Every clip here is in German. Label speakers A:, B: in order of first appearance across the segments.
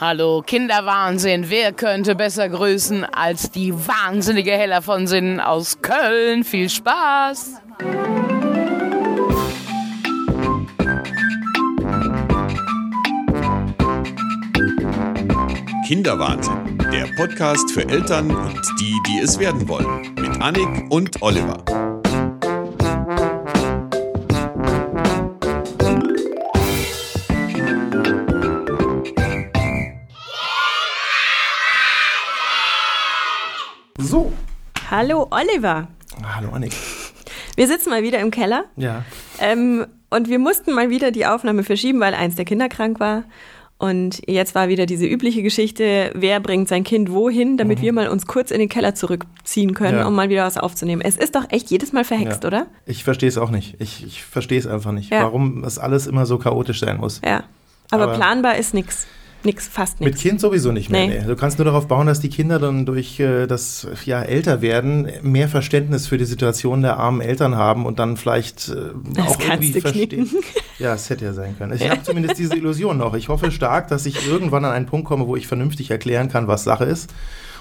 A: Hallo Kinderwahnsinn, wer könnte besser grüßen als die wahnsinnige Hella von Sinnen aus Köln? Viel Spaß!
B: Kinderwahnsinn, der Podcast für Eltern und die, die es werden wollen, mit Annik und Oliver.
C: Oliver.
D: Hallo Annik.
C: Wir sitzen mal wieder im Keller.
D: Ja.
C: Ähm, und wir mussten mal wieder die Aufnahme verschieben, weil eins der Kinder krank war. Und jetzt war wieder diese übliche Geschichte, wer bringt sein Kind wohin, damit wir mal uns kurz in den Keller zurückziehen können,
D: Mhm. Ja.
C: um mal wieder was aufzunehmen. Es ist doch echt jedes Mal verhext,
D: ja.
C: oder?
D: Ich verstehe es auch nicht. Ich, ich verstehe es einfach nicht,
C: Ja.
D: warum das alles immer so chaotisch sein muss.
C: Ja. Aber,
D: Aber-
C: planbar ist nix. Nix, fast
D: Mit
C: nix.
D: Kind sowieso nicht mehr.
C: Nee.
D: Nee. Du kannst nur darauf bauen, dass die Kinder dann durch äh, das ja, Älterwerden mehr Verständnis für die Situation der armen Eltern haben und dann vielleicht äh,
C: Das
D: auch
C: kannst
D: irgendwie
C: du
D: verstehen. Ja, es hätte ja sein können. Ich habe zumindest diese Illusion noch. Ich hoffe stark, dass ich irgendwann an einen Punkt komme, wo ich vernünftig erklären kann, was Sache ist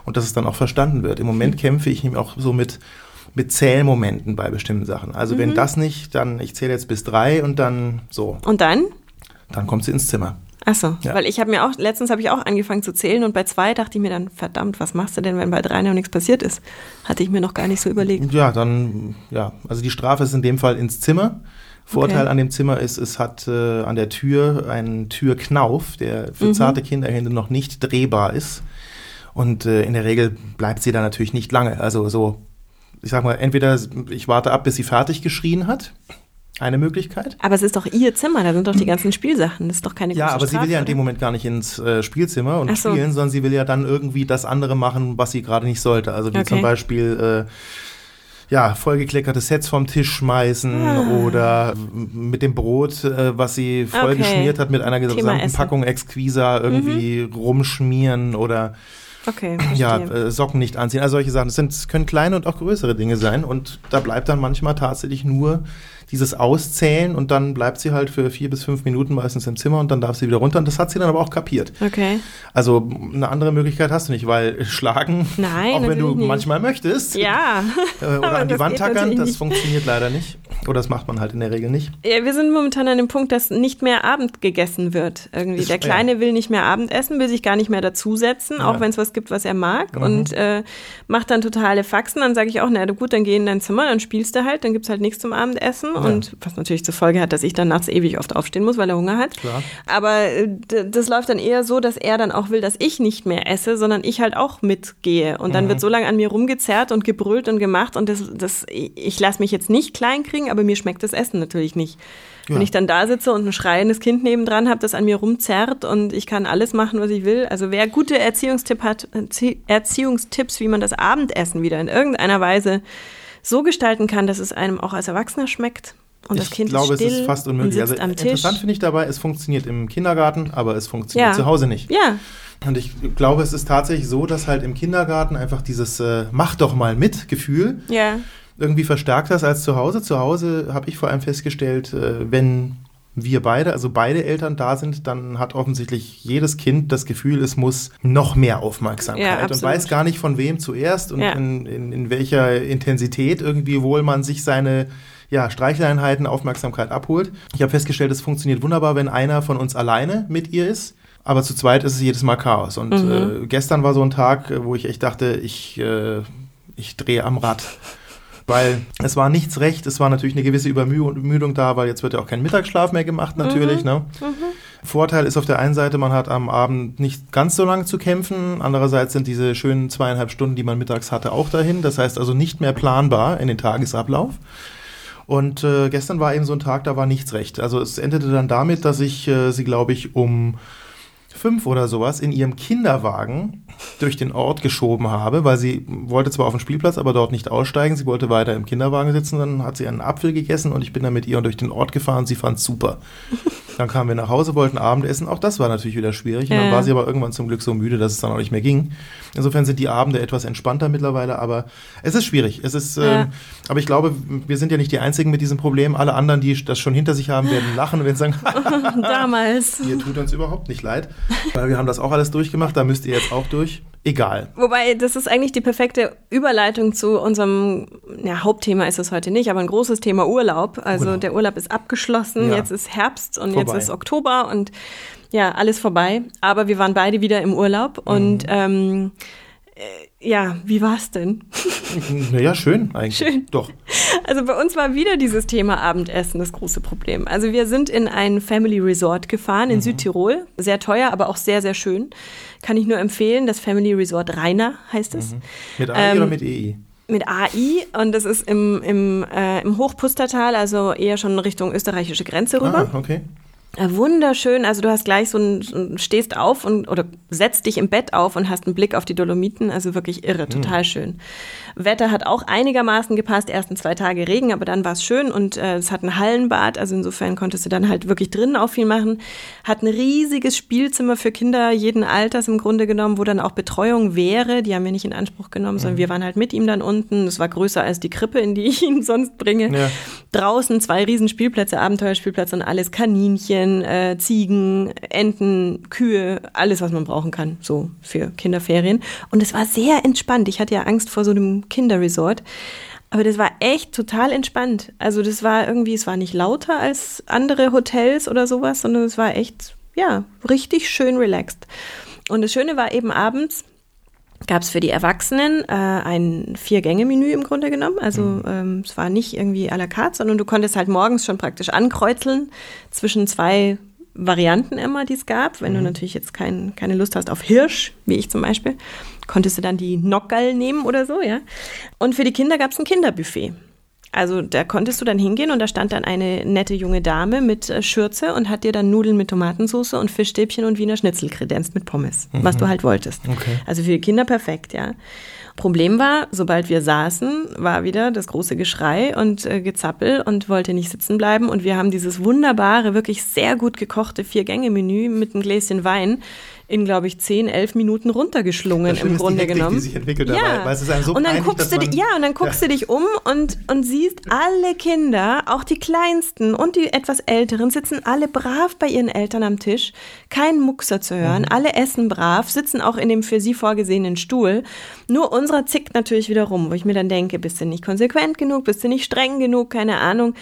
D: und dass es dann auch verstanden wird. Im Moment kämpfe ich nämlich auch so mit mit Zählmomenten bei bestimmten Sachen. Also
C: Mhm.
D: wenn das nicht, dann ich zähle jetzt bis drei und dann so,
C: Und dann?
D: dann kommt sie ins Zimmer.
C: Ach so,
D: Ja.
C: weil ich habe mir auch, letztens habe ich auch angefangen zu zählen und bei zwei dachte ich mir dann, verdammt, was machst du denn, wenn bei drei noch nichts passiert ist? Hatte ich mir noch gar nicht so überlegt.
D: Ja, dann, ja, also die Strafe ist in dem Fall ins Zimmer. Vorteil
C: Okay.
D: an dem Zimmer ist, es hat äh, an der Tür einen Türknauf, der für zarte Kinderhände noch nicht drehbar ist. Und äh, in der Regel bleibt sie da natürlich nicht lange. Also so, ich sag mal, entweder ich warte ab, bis sie fertig geschrien hat. Eine Möglichkeit.
C: Aber es ist doch ihr Zimmer, da sind doch die ganzen Spielsachen. Das ist doch keine
D: Ja, aber sie will ja in
C: Strafe,
D: dem Moment gar nicht ins äh, Spielzimmer und
C: so.
D: spielen, sondern sie will ja dann irgendwie das andere machen, was sie gerade nicht sollte. Also wie
C: Okay.
D: zum Beispiel äh, ja, vollgekleckerte Sets vom Tisch schmeißen
C: Ah.
D: oder mit dem Brot, äh, was sie voll
C: Okay.
D: geschmiert hat, mit einer gesamten.
C: Mhm.
D: Packung Exquisa irgendwie rumschmieren oder
C: Okay,
D: ja, äh, Socken nicht anziehen. Also solche Sachen. Das sind, das können kleine und auch größere Dinge sein. Und da bleibt dann manchmal tatsächlich nur dieses Auszählen und dann bleibt sie halt für vier bis fünf Minuten meistens im Zimmer und dann darf sie wieder runter. Und das hat sie dann aber auch kapiert.
C: Okay.
D: Also eine andere Möglichkeit hast du nicht, weil schlagen,
C: Nein,
D: auch wenn du
C: nicht.
D: manchmal möchtest,
C: Ja.
D: äh, oder an die Wand tackern, das funktioniert leider nicht. Oder das macht man halt in der Regel nicht.
C: ja. Wir sind momentan an dem Punkt, dass nicht mehr Abend gegessen wird. Irgendwie.
D: Ist-
C: Der Kleine will nicht mehr Abend essen, will sich gar nicht mehr dazusetzen,
D: Ja.
C: auch wenn es was gibt, was er mag.
D: Mhm.
C: Und äh, macht dann totale Faxen. Dann sage ich auch, na gut, dann geh in dein Zimmer, dann spielst du halt, dann gibt's halt nichts zum Abendessen. Und was natürlich zur Folge hat, dass ich dann nachts ewig oft aufstehen muss, weil er Hunger hat.
D: Klar.
C: Aber äh, das läuft dann eher so, dass er dann auch will, dass ich nicht mehr esse, sondern ich halt auch mitgehe. Und
D: Mhm.
C: dann wird so lange an mir rumgezerrt und gebrüllt und gemacht. Und das, das, ich lasse mich jetzt nicht klein kriegen, aber mir schmeckt das Essen natürlich nicht. Wenn
D: Ja.
C: ich dann da sitze und ein schreiendes Kind nebendran habe, das an mir rumzerrt und ich kann alles machen, was ich will. Also wer gute Erziehungstipp hat, Erzie- Erziehungstipps, wie man das Abendessen wieder in irgendeiner Weise so gestalten kann, dass es einem auch als Erwachsener schmeckt. Und das
D: ich
C: Kind
D: glaube,
C: ist still
D: es ist fast unmöglich. Also interessant finde ich dabei, es funktioniert im Kindergarten, aber es funktioniert
C: Ja.
D: zu Hause nicht.
C: Ja,
D: Und ich glaube, es ist tatsächlich so, dass halt im Kindergarten einfach dieses äh, Mach doch mal mit Gefühl
C: ja.
D: irgendwie verstärkt das als zu Hause. Zu Hause habe ich vor allem festgestellt, äh, wenn wir beide, also beide Eltern da sind, dann hat offensichtlich jedes Kind das Gefühl, es muss noch mehr
C: Ja,
D: Aufmerksamkeit und
C: absolut.
D: weiß gar nicht von wem zuerst und
C: Ja.
D: in, in, in welcher Intensität irgendwie wohl man sich seine ja, Streicheleinheiten, Aufmerksamkeit abholt. Ich habe festgestellt, es funktioniert wunderbar, wenn einer von uns alleine mit ihr ist. Aber zu zweit ist es jedes Mal Chaos. Und
C: Mhm.
D: äh, gestern war so ein Tag, wo ich echt dachte, ich, äh, ich drehe am Rad. Weil es war nichts recht, es war natürlich eine gewisse Übermüdung da, weil jetzt wird ja auch kein Mittagsschlaf mehr gemacht natürlich. Ne? Vorteil ist auf der einen Seite, man hat am Abend nicht ganz so lange zu kämpfen. Andererseits sind diese schönen zweieinhalb Stunden, die man mittags hatte, auch dahin. Das heißt also nicht mehr planbar in den Tagesablauf. Und äh, gestern war eben so ein Tag, da war nichts recht. Also es endete dann damit, dass ich äh, sie, glaube ich, um fünf oder sowas in ihrem Kinderwagen durch den Ort geschoben habe, weil sie wollte zwar auf den Spielplatz, aber dort nicht aussteigen. Sie wollte weiter im Kinderwagen sitzen. Dann hat sie einen Apfel gegessen und ich bin dann mit ihr durch den Ort gefahren. Sie fand super. Dann kamen wir nach Hause, wollten Abendessen. Auch das war natürlich wieder schwierig. Und dann war sie aber irgendwann zum Glück so müde, dass es dann auch nicht mehr ging. Insofern sind die Abende etwas entspannter mittlerweile, aber es ist schwierig. Es ist, ähm, aber ich glaube, wir sind ja nicht die Einzigen mit diesem Problem. Alle anderen, die das schon hinter sich haben, werden lachen, wenn sie sagen,
C: Damals.
D: ihr tut uns überhaupt nicht leid. Weil wir haben das auch alles durchgemacht, da müsst ihr jetzt auch durch. Egal.
C: Wobei, das ist eigentlich die perfekte Überleitung zu unserem ja, Hauptthema ist es heute nicht, aber ein großes Thema Urlaub. Also
D: Urlaub.
C: der Urlaub ist abgeschlossen,
D: Ja.
C: jetzt ist Herbst und
D: Vorbei.
C: Jetzt ist Oktober und ja, alles vorbei. Aber wir waren beide wieder im Urlaub und
D: Mhm.
C: ähm, äh, ja, wie war's denn?
D: Naja, schön eigentlich.
C: Schön.
D: Doch.
C: Also bei uns war wieder dieses Thema Abendessen das große Problem. Also wir sind in ein Family Resort gefahren
D: Mhm.
C: in Südtirol. Sehr teuer, aber auch sehr, sehr schön. Kann ich nur empfehlen. Das Family Resort Rainer heißt es.
D: Mit AI
C: Ähm,
D: oder mit EI?
C: Mit AI und das ist im, im, äh, im Hochpustertal, also eher schon Richtung österreichische Grenze rüber.
D: Ah, okay.
C: Äh, Wunderschön, also du hast gleich so ein, stehst auf und oder setzt dich im Bett auf und hast einen Blick auf die Dolomiten, also wirklich irre, total schön. Wetter hat auch einigermaßen gepasst, ersten zwei Tage Regen, aber dann war es schön und äh, es hat ein Hallenbad, also insofern konntest du dann halt wirklich drinnen auch viel machen. Hat ein riesiges Spielzimmer für Kinder jeden Alters im Grunde genommen, wo dann auch Betreuung wäre, die haben wir nicht in Anspruch genommen, sondern wir waren halt mit ihm dann unten. Es war größer als die Krippe, in die ich ihn sonst bringe.
D: Ja.
C: Draußen zwei riesen Spielplätze, Abenteuerspielplätze und alles, Kaninchen, äh, Ziegen, Enten, Kühe, alles, was man brauchen kann, so für Kinderferien. Und es war sehr entspannt. Ich hatte ja Angst vor so einem Kinderresort. Aber das war echt total entspannt. Also das war irgendwie, es war nicht lauter als andere Hotels oder sowas, sondern es war echt, ja, richtig schön relaxed. Und das Schöne war eben abends, gab es für die Erwachsenen äh, ein Vier-Gänge-Menü im Grunde genommen. Also ähm, es war nicht irgendwie à la carte, sondern du konntest halt morgens schon praktisch ankreuzeln zwischen zwei Varianten immer, die es gab. Wenn du natürlich jetzt kein, keine Lust hast auf Hirsch, wie ich zum Beispiel, konntest du dann die Nockerl nehmen oder so, ja. Und für die Kinder gab es ein Kinderbuffet. Also da konntest du dann hingehen und da stand dann eine nette junge Dame mit äh, Schürze und hat dir dann Nudeln mit Tomatensauce und Fischstäbchen und Wiener Schnitzel kredenzt mit Pommes, was du halt wolltest.
D: Okay.
C: Also für die Kinder perfekt, ja. Problem war, sobald wir saßen, war wieder das große Geschrei und äh, Gezappel und wollte nicht sitzen bleiben. Und wir haben dieses wunderbare, wirklich sehr gut gekochte Vier-Gänge-Menü mit einem Gläschen Wein in, glaube ich, 10, 11 Minuten runtergeschlungen im Grunde
D: Hektik, die
C: genommen.
D: sich entwickelt dabei, weil es ist einem so
C: und dann
D: peinlich,
C: guckst du,
D: man-
C: ja, und dann guckst du dich um und, und siehst, alle Kinder, auch die Kleinsten und die etwas Älteren, sitzen alle brav bei ihren Eltern am Tisch. Kein Muckser zu hören,
D: Mhm.
C: alle essen brav, sitzen auch in dem für sie vorgesehenen Stuhl. Nur unserer zickt natürlich wieder rum, wo ich mir dann denke, bist du nicht konsequent genug, bist du nicht streng genug, keine Ahnung.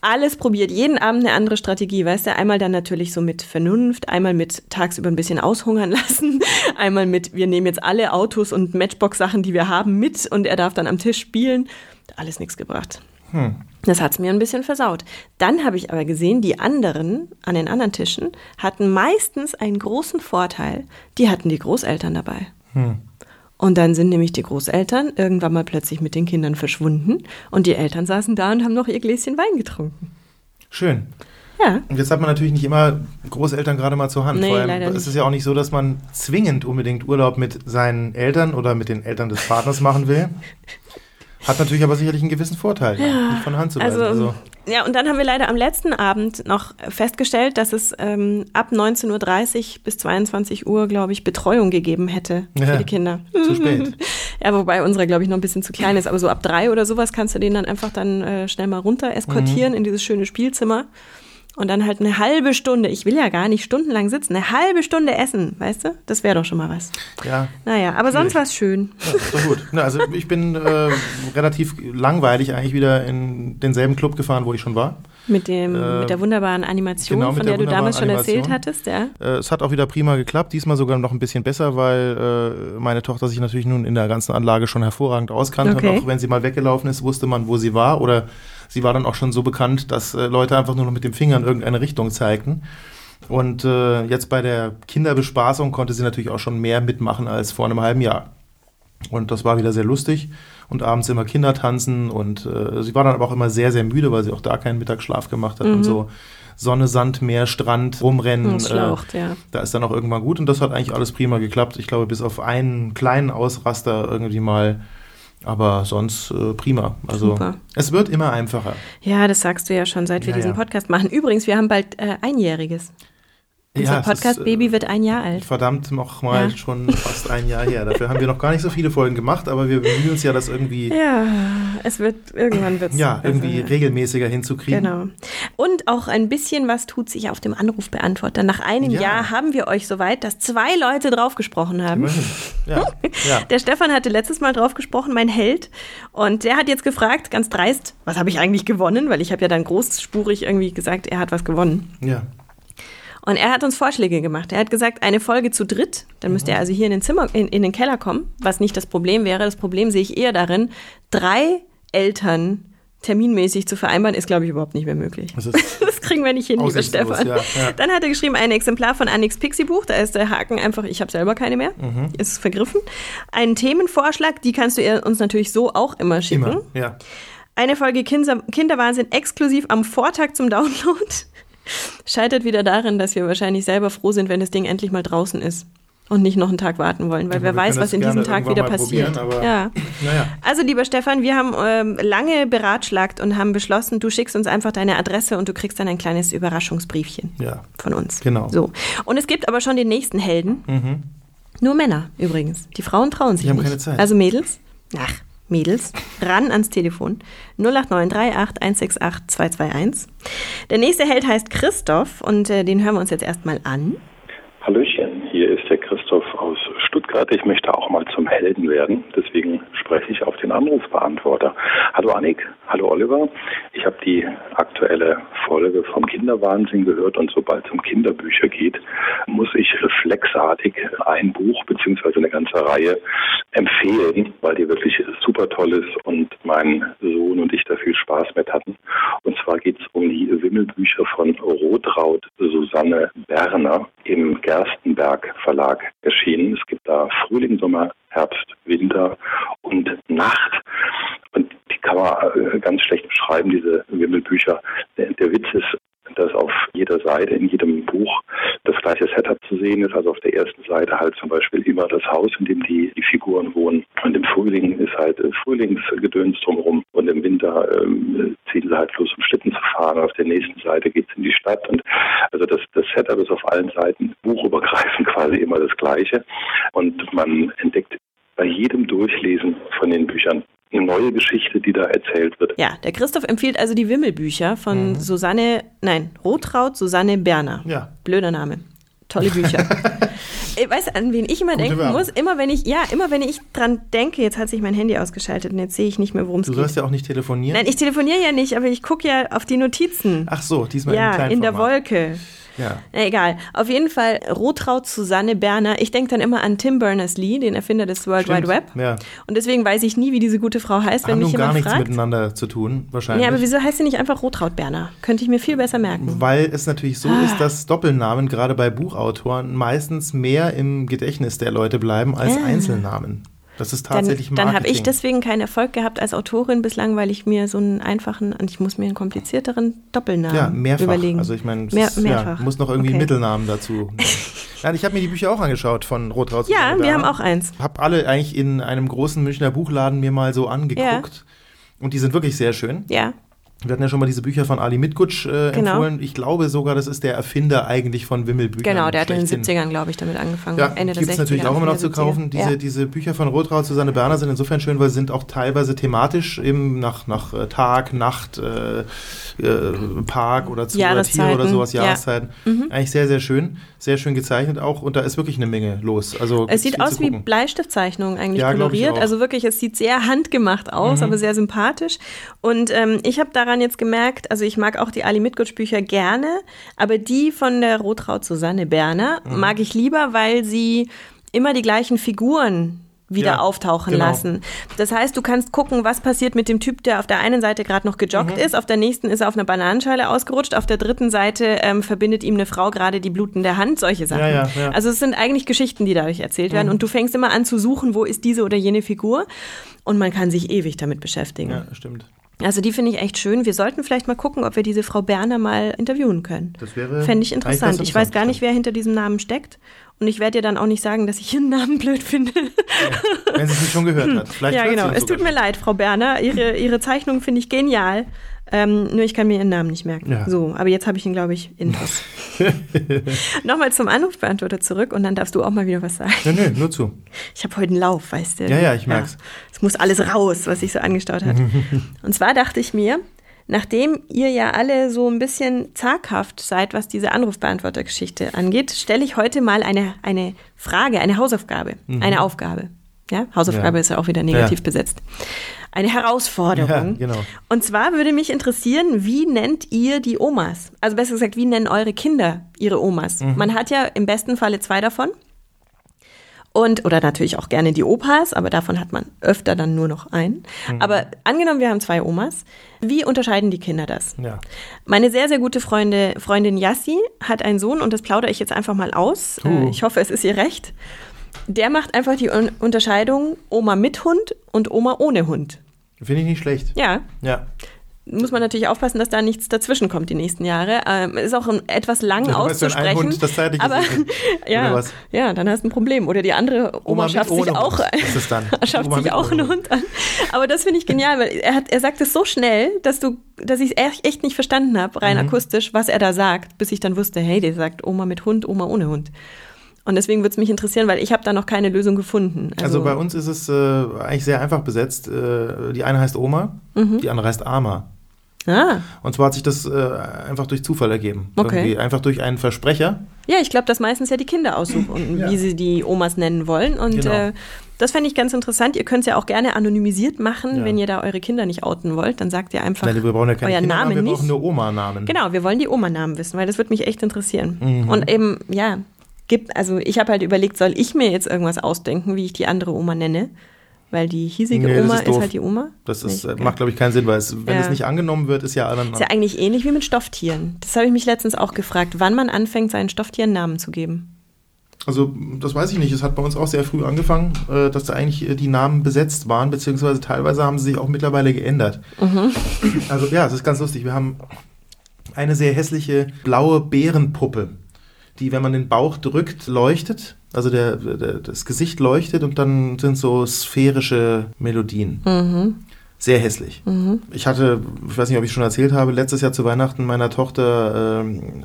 C: Alles probiert, jeden Abend eine andere Strategie, weißt du, einmal dann natürlich so mit Vernunft, einmal mit tagsüber ein bisschen aushungern lassen, einmal mit, wir nehmen jetzt alle Autos und Matchbox-Sachen, die wir haben, mit und er darf dann am Tisch spielen. Alles nichts gebracht. Das hat's mir ein bisschen versaut. Dann habe ich aber gesehen, die anderen an den anderen Tischen hatten meistens einen großen Vorteil. Die hatten die Großeltern dabei. Und dann sind nämlich die Großeltern irgendwann mal plötzlich mit den Kindern verschwunden und die Eltern saßen da und haben noch ihr Gläschen Wein getrunken.
D: Schön.
C: Ja.
D: Und jetzt hat man natürlich nicht immer Großeltern gerade mal zur Hand.
C: Nee,
D: Vor allem
C: leider
D: ist es ja auch nicht so, dass man zwingend unbedingt Urlaub mit seinen Eltern oder mit den Eltern des Partners machen will. Hat natürlich aber sicherlich einen gewissen Vorteil, nicht von Hand zu weisen.
C: Also,
D: Also,
C: ja, und dann haben wir leider am letzten Abend noch festgestellt, dass es ähm, ab 19.30 Uhr bis 22 Uhr, glaube ich, Betreuung gegeben hätte für
D: Ja,
C: die Kinder.
D: zu spät.
C: Ja, wobei unsere, glaube ich, noch ein bisschen zu klein ist. Aber so ab drei oder sowas kannst du den dann einfach dann äh, schnell mal runter eskortieren
D: Mhm.
C: in dieses schöne Spielzimmer. Und dann halt eine halbe Stunde, ich will ja gar nicht stundenlang sitzen, eine halbe Stunde essen, weißt du? Das wäre doch schon mal was.
D: ja,
C: Naja, aber sonst war es schön.
D: ja, ist doch gut. Na, also ich bin äh, relativ langweilig eigentlich wieder in denselben Club gefahren, wo ich schon war.
C: Mit, dem,
D: Äh,
C: mit der wunderbaren Animation,
D: genau,
C: von
D: der
C: der, du damals schon
D: wunderbaren
C: erzählt
D: Animation.
C: hattest, ja.
D: Äh, es hat auch wieder prima geklappt, diesmal sogar noch ein bisschen besser, weil äh, meine Tochter sich natürlich nun in der ganzen Anlage schon hervorragend auskannte.
C: Okay.
D: Und auch wenn sie mal weggelaufen ist, wusste man, wo sie war. Oder sie war dann auch schon so bekannt, dass äh, Leute einfach nur noch mit dem Finger in irgendeine Richtung zeigten. Und äh, jetzt bei der Kinderbespaßung konnte sie natürlich auch schon mehr mitmachen als vor einem halben Jahr. Und das war wieder sehr lustig. Und abends immer Kinder tanzen. Und äh, sie war dann aber auch immer sehr, sehr müde, weil sie auch da keinen Mittagsschlaf gemacht hat. Und so Sonne, Sand, Meer, Strand, rumrennen.
C: Und schlaucht,
D: äh,
C: ja.
D: Da ist dann auch irgendwann gut. Und das hat eigentlich alles prima geklappt. Ich glaube, bis auf einen kleinen Ausraster irgendwie mal Aber sonst äh, prima. Also
C: Super.
D: es wird immer einfacher.
C: Ja, das sagst du ja schon, seit wir
D: Ja,
C: diesen
D: ja.
C: Podcast machen. Übrigens, wir haben bald äh, Einjähriges. Unser
D: Ja,
C: Podcast-Baby
D: äh,
C: wird ein Jahr alt.
D: Verdammt noch mal
C: Ja.
D: schon fast ein Jahr her. Dafür haben wir noch gar nicht so viele Folgen gemacht, aber wir bemühen uns ja, das irgendwie,
C: Ja, es wird, irgendwann wird
D: ja, irgendwie regelmäßiger hinzukriegen.
C: Genau. Und auch ein bisschen was tut sich auf dem Anrufbeantworter. Nach einem
D: Ja.
C: Jahr haben wir euch soweit, dass zwei Leute draufgesprochen haben.
D: Ja, ja.
C: Der Stefan hatte letztes Mal drauf gesprochen, mein Held. Und der hat jetzt gefragt, ganz dreist, was habe ich eigentlich gewonnen? Weil ich habe ja dann großspurig irgendwie gesagt, er hat was gewonnen.
D: ja.
C: Und er hat uns Vorschläge gemacht. Er hat gesagt, eine Folge zu dritt, dann müsste er also hier in den Zimmer, in, in den Keller kommen, was nicht das Problem wäre. Das Problem sehe ich eher darin, drei Eltern terminmäßig zu vereinbaren, ist, glaube ich, überhaupt nicht mehr möglich.
D: Das ist
C: Das kriegen wir nicht hin, lieber Stefan.
D: ja, ja.
C: Dann hat er geschrieben, ein Exemplar von Anix Pixie Buch. Da ist der Haken einfach, ich habe selber keine mehr.
D: Mhm.
C: Ist vergriffen. Einen Themenvorschlag, die kannst du uns natürlich so auch immer schicken.
D: immer. Ja.
C: Eine Folge Kinder Kinderwahnsinn exklusiv am Vortag zum Download. Scheitert wieder darin, dass wir wahrscheinlich selber froh sind, wenn das Ding endlich mal draußen ist und nicht noch einen Tag warten wollen, weil
D: Aber
C: wer weiß, was in diesem Tag wieder passiert.
D: aber-
C: ja.
D: Naja.
C: Also, lieber Stefan, wir haben ähm, lange beratschlagt und haben beschlossen, du schickst uns einfach deine Adresse und du kriegst dann ein kleines Überraschungsbriefchen
D: Ja.
C: von uns.
D: Genau. Mhm.
C: So. Und es gibt aber schon den nächsten Helden. Nur Männer übrigens. Die Frauen trauen sich
D: Die haben
C: nicht.
D: keine Zeit.
C: Also Mädels, ach, Mädels, ran ans Telefon. 08938 168 221. Der nächste Held heißt Christoph und äh, den hören wir uns jetzt erstmal an.
E: Hallöchen, hier ist der Christoph Stuttgart. Ich möchte auch mal zum Helden werden, deswegen spreche ich auf den Anrufbeantworter. Hallo Annik, hallo Oliver. Ich habe die aktuelle Folge vom Kinderwahnsinn gehört und sobald es um Kinderbücher geht, muss ich reflexartig ein Buch bzw. eine ganze Reihe empfehlen, weil die wirklich super toll ist und mein Sohn und ich da viel Spaß mit hatten. Und zwar geht es um die Wimmelbücher von Rotraud Susanne Berner im Gerstenberg Verlag erschienen. Es gibt da Frühling, Sommer, Herbst, Winter und Nacht. Und die kann man äh, ganz schlecht beschreiben, diese Wimmelbücher. Der, der Witz ist, dass auf jeder Seite, in jedem Buch das gleiche Setup zu sehen ist. Also auf der ersten Seite halt zum Beispiel immer das Haus, in dem die, die Figuren wohnen. Und im Frühling ist halt äh, Frühlingsgedöns drumherum. Und im Winter ähm, ziehen sie halt los, um Schlitten zu fahren. Auf der nächsten Seite geht's in die Stadt. Und also das, das Setup ist auf allen Seiten buchübergreifend quasi immer das gleiche. Und man entdeckt bei jedem Durchlesen von den Büchern eine neue Geschichte, die da erzählt wird.
C: Ja, der Christoph empfiehlt also die Wimmelbücher von Susanne, nein, Rotraud Susanne Berner.
D: Ja.
C: Blöder Name. Tolle Bücher. ich weiß, an wen ich immer
D: Gute
C: denken
D: Werbung.
C: muss, immer wenn ich, ja, immer wenn ich dran denke, jetzt hat sich mein Handy ausgeschaltet und jetzt sehe ich nicht mehr, worum es
D: Du
C: geht.
D: sollst ja auch nicht telefonieren.
C: Nein, ich telefoniere ja nicht, aber ich gucke ja auf die Notizen.
D: Ach so, diesmal
C: ja,
D: im kleinen
C: in der
D: Format.
C: Wolke.
D: Ja.
C: Egal. Auf jeden Fall Rotraud Susanne Berner. Ich denke dann immer an Tim Berners-Lee, den Erfinder des World
D: Stimmt.
C: Wide Web.
D: Ja.
C: Und deswegen weiß ich nie, wie diese gute Frau heißt, wenn
D: Haben
C: mich
D: nun gar
C: jemand
D: nichts
C: fragt.
D: miteinander zu tun, wahrscheinlich.
C: Ja, aber wieso heißt sie nicht einfach Rotraud Berner? Könnte ich mir viel besser merken.
D: Weil es natürlich so ist, dass Doppelnamen gerade bei Buchautoren meistens mehr im Gedächtnis der Leute bleiben als
C: Ah.
D: Einzelnamen. Das ist
C: Dann,
D: tatsächlich
C: dann habe ich deswegen keinen Erfolg gehabt als Autorin bislang, weil ich mir so einen einfachen, und ich muss mir einen komplizierteren Doppelnamen
D: ja, mehrfach.
C: überlegen.
D: Also ich meine,
C: Mehr.
D: Ja, muss noch irgendwie
C: Okay.
D: einen Mittelnamen dazu. Nein, ich habe mir die Bücher auch angeschaut von Rotraud.
C: Ja, wir haben auch eins.
D: Habe alle eigentlich in einem großen Münchner Buchladen mir mal so angeguckt. Und die sind wirklich sehr schön.
C: Ja,
D: Wir hatten ja schon mal diese Bücher von Ali Mitgutsch äh,
C: Genau.
D: empfohlen. Ich glaube sogar, das ist der Erfinder eigentlich von Wimmelbüchern.
C: genau, der hat in den
D: schlechthin.
C: 70ern, glaube ich, damit angefangen.
D: Ja,
C: Ende der
D: gibt es
C: 60er,
D: natürlich auch immer noch zu
C: der 70er.
D: kaufen. Diese,
C: ja.
D: diese Bücher von Rotraud Susanne Berner sind insofern schön, weil sie sind auch teilweise thematisch eben nach, nach äh, Tag, Nacht, äh, äh, Park oder Zoo oder Tier
C: Jahreszeiten,
D: oder sowas,
C: ja. Mhm.
D: Jahreszeiten. Eigentlich sehr, sehr schön. Sehr schön gezeichnet auch und da ist wirklich eine Menge los. Also
C: Es sieht aus wie. Bleistiftzeichnungen eigentlich
D: Ja,
C: koloriert.
D: Mhm.
C: Also wirklich, es sieht sehr handgemacht aus, aber sehr sympathisch. Und ähm, ich habe daran jetzt gemerkt, also ich mag auch die Ali Mitgutsch Bücher gerne, aber die von der Rotraud Susanne Berner
D: Mhm.
C: mag ich lieber, weil sie immer die gleichen Figuren wieder
D: Ja,
C: auftauchen
D: genau.
C: lassen. Das heißt, du kannst gucken, was passiert mit dem Typ, der auf der einen Seite gerade noch gejoggt
D: Mhm.
C: ist, auf der nächsten ist er auf einer Bananenschale ausgerutscht, auf der dritten Seite ähm, verbindet ihm eine Frau gerade die blutende Hand, solche Sachen.
D: Ja, ja.
C: Also es sind eigentlich Geschichten, die dadurch erzählt werden und du fängst immer an zu suchen, wo ist diese oder jene Figur und man kann sich ewig damit beschäftigen.
D: Ja, stimmt.
C: Also die finde ich echt schön. Wir sollten vielleicht mal gucken, ob wir diese Frau Berner mal interviewen können.
D: Das wäre
C: Fände ich interessant. Ich weiß gar nicht, wer hinter diesem Namen steckt Und ich werde dir dann auch nicht sagen, dass ich ihren Namen blöd finde.
D: Wenn sie es nicht schon gehört hat. Vielleicht
C: ja, genau. Es tut mir leid, Frau Berner. Ihre, ihre Zeichnung finde ich genial. Ähm, nur ich kann mir ihren Namen nicht merken.
D: Ja.
C: So, aber jetzt habe ich ihn, glaube ich, intus. Nochmal zum Anrufbeantworter zurück und dann darfst du auch mal wieder was sagen.
D: schon. Nö, nö, nur zu.
C: Ich habe heute einen Lauf, weißt du.
D: Ja, ja, ich merk's.
C: Es muss alles raus, was sich so angestaut hat. und zwar dachte ich mir, nachdem ihr ja alle so ein bisschen zaghaft seid, was diese Anrufbeantwortergeschichte angeht, stelle ich heute mal eine, eine Frage, eine Hausaufgabe, eine Aufgabe. Ja, Hausaufgabe
D: Mhm. Ja.
C: ist ja auch wieder negativ
D: Ja.
C: besetzt. Eine Herausforderung.
D: Ja, genau.
C: Und zwar würde mich interessieren, wie nennt ihr die Omas? Also besser gesagt, wie nennen eure Kinder ihre Omas?
D: Mhm.
C: Man hat ja im besten Falle zwei davon. Und, oder natürlich auch gerne die Opas, aber davon hat man öfter dann nur noch einen.
D: Mhm.
C: Aber angenommen, wir haben zwei Omas. Wie unterscheiden die Kinder das?
D: Ja.
C: Meine sehr, sehr gute Freunde, Freundin Yassi hat einen Sohn und das plaudere ich jetzt einfach mal aus.
D: Uh.
C: Äh, Ich hoffe, es ist ihr recht. Der macht einfach die Un Unterscheidung Oma mit Hund und Oma ohne Hund.
D: Finde ich nicht schlecht.
C: Ja,
D: Ja.
C: Muss man natürlich aufpassen, dass da nichts dazwischen kommt die nächsten Jahre. Ähm, ist auch ein, etwas lang
D: Ja, wenn ein
C: auszusprechen.
D: Hund das zeitlich
C: aber
D: ist,
C: ja,
D: was?
C: ja, dann hast du ein Problem. Oder die andere Oma,
D: Oma
C: schafft sich auch schafft sich auch einen Hund an. Aber das finde ich genial, weil er hat, er sagt es so schnell, dass du, dass ich es echt, nicht verstanden habe, rein
D: Mhm.
C: akustisch, was er da sagt, bis ich dann wusste, hey, der sagt Oma mit Hund, Oma ohne Hund. Und deswegen würde es mich interessieren, weil ich habe da noch keine Lösung gefunden.
D: Also bei uns ist es äh, eigentlich sehr einfach besetzt. Äh, die eine heißt Oma,
C: Mhm.
D: die andere heißt Ama.
C: Ah,
D: Und zwar hat sich das äh, einfach durch Zufall ergeben.
C: Okay.
D: Irgendwie einfach durch einen Versprecher.
C: Ja, ich glaube, dass meistens ja die Kinder aussuchen,
D: Ja.
C: wie sie die Omas nennen wollen. Und
D: Genau.
C: äh, das fände ich ganz interessant. Ihr könnt es ja auch gerne anonymisiert machen,
D: Ja.
C: wenn ihr da eure Kinder nicht outen wollt. Dann sagt ihr einfach
D: Nein, wir brauchen ja keine
C: euren Namen
D: wir
C: nicht.
D: brauchen nur Oma-Namen.
C: Genau, wir wollen die Oma-Namen wissen, weil das würde mich echt interessieren.
D: Mhm.
C: Und eben, ja, gibt, also ich habe halt überlegt, soll ich mir jetzt irgendwas ausdenken, wie ich die andere Oma nenne? Weil die hiesige
D: Nee,
C: Oma
D: ist
C: ist, halt die Oma.
D: Das ist,
C: Nicht?
D: äh, macht, glaube ich, keinen Sinn, weil es, wenn
C: Ja.
D: es nicht angenommen wird, ist ja dann.
C: Ist ja eigentlich ähnlich wie mit Stofftieren. Das habe ich mich letztens auch gefragt, wann man anfängt, seinen Stofftieren Namen zu geben.
D: Also, das weiß ich nicht. Es hat bei uns auch sehr früh angefangen, äh, dass da eigentlich äh, die Namen besetzt waren, beziehungsweise teilweise haben sie sich auch mittlerweile geändert.
C: Mhm.
D: Also, ja, es ist ganz lustig. Wir haben eine sehr hässliche blaue Bärenpuppe, die, wenn man den Bauch drückt, leuchtet. Also der, der, das Gesicht leuchtet und dann sind so sphärische Melodien.
C: Mhm.
D: Sehr hässlich. Ich hatte, ich weiß nicht, ob ich schon erzählt habe, letztes Jahr zu Weihnachten meiner Tochter ähm,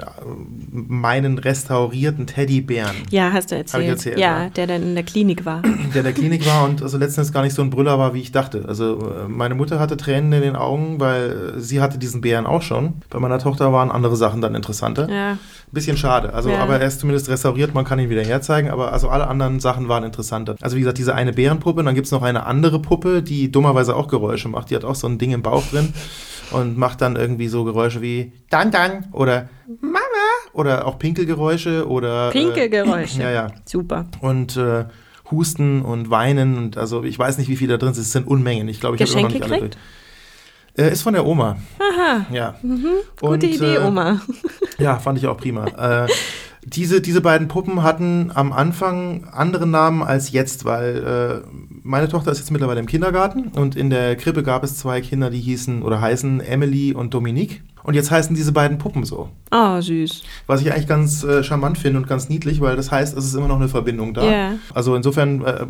D: meinen restaurierten Teddybären,
C: Ja, hast du erzählt.
D: Erzählt,
C: ja,
D: ja.
C: der dann in der Klinik war.
D: der in der Klinik war und also letztens gar nicht so ein Brüller war, wie ich dachte. Also äh, meine Mutter hatte Tränen in den Augen, weil äh, sie hatte diesen Bären auch schon. Bei meiner Tochter waren andere Sachen dann interessanter.
C: Ja.
D: Bisschen schade. Also,
C: Ja.
D: aber er ist zumindest restauriert, man kann ihn wieder herzeigen, aber also alle anderen Sachen waren interessanter. Also wie gesagt, diese eine Bärenpuppe, und dann gibt's noch eine andere Puppe, die dummerweise auch Geräusche macht. Die hat auch so ein Ding im Bauch drin und macht dann irgendwie so Geräusche wie Dan Dan oder Mama oder auch Pinkelgeräusche oder
C: Pinkelgeräusche.
D: Äh, ja, ja.
C: Super.
D: Und äh, Husten und Weinen und also ich weiß nicht, wie viel da drin sind. Es sind Unmengen. Ich glaube, ich habe noch nicht alle
C: kriegt?
D: Äh, ist von der Oma.
C: Aha,
D: Ja.
C: gute
D: Und,
C: Idee,
D: äh,
C: Oma.
D: Ja, fand ich auch prima. äh, diese, diese beiden Puppen hatten am Anfang andere Namen als jetzt, weil äh, meine Tochter ist jetzt mittlerweile im Kindergarten und in der Krippe gab es zwei Kinder, die hießen oder heißen Emily und Dominique. Und jetzt heißen diese beiden Puppen so.
C: Oh, süß.
D: Was ich eigentlich ganz äh, charmant finde und ganz niedlich, weil das heißt, es ist immer noch eine Verbindung da.
C: Ja.
D: Also insofern, äh,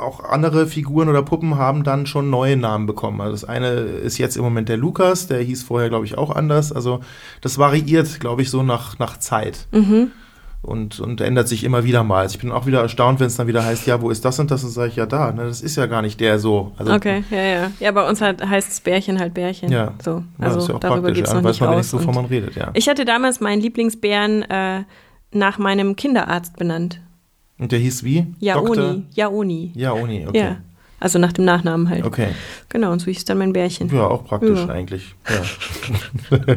D: auch andere Figuren oder Puppen haben dann schon neue Namen bekommen. Also das eine ist jetzt im Moment der Lukas, der hieß vorher, glaube ich, auch anders. Also das variiert, glaube ich, so nach, nach Zeit.
C: Mhm.
D: Und, und ändert sich immer wieder mal. Also ich bin auch wieder erstaunt, wenn es dann wieder heißt, ja, wo ist das und das? Und sage ich, ja, da. Ne, das ist ja gar nicht der so. Also,
C: Okay, ja, ja. Ja, bei uns halt, heißt es Bärchen halt Bärchen.
D: Ja,
C: So,
D: ja,
C: also
D: ist ja auch
C: darüber
D: praktisch.
C: geht's
D: Dann
C: noch
D: weiß
C: nicht
D: man
C: raus.
D: wenigstens, wovon man redet, ja.
C: Ich hatte damals meinen Lieblingsbären äh, nach meinem Kinderarzt benannt.
D: Und der hieß wie?
C: Jaoni. Jaoni.
D: Jaoni, okay.
C: Ja. Also nach dem Nachnamen halt.
D: Okay.
C: Genau, und so hieß dann mein Bärchen.
D: Ja, auch praktisch
C: Ja.
D: eigentlich. Ja.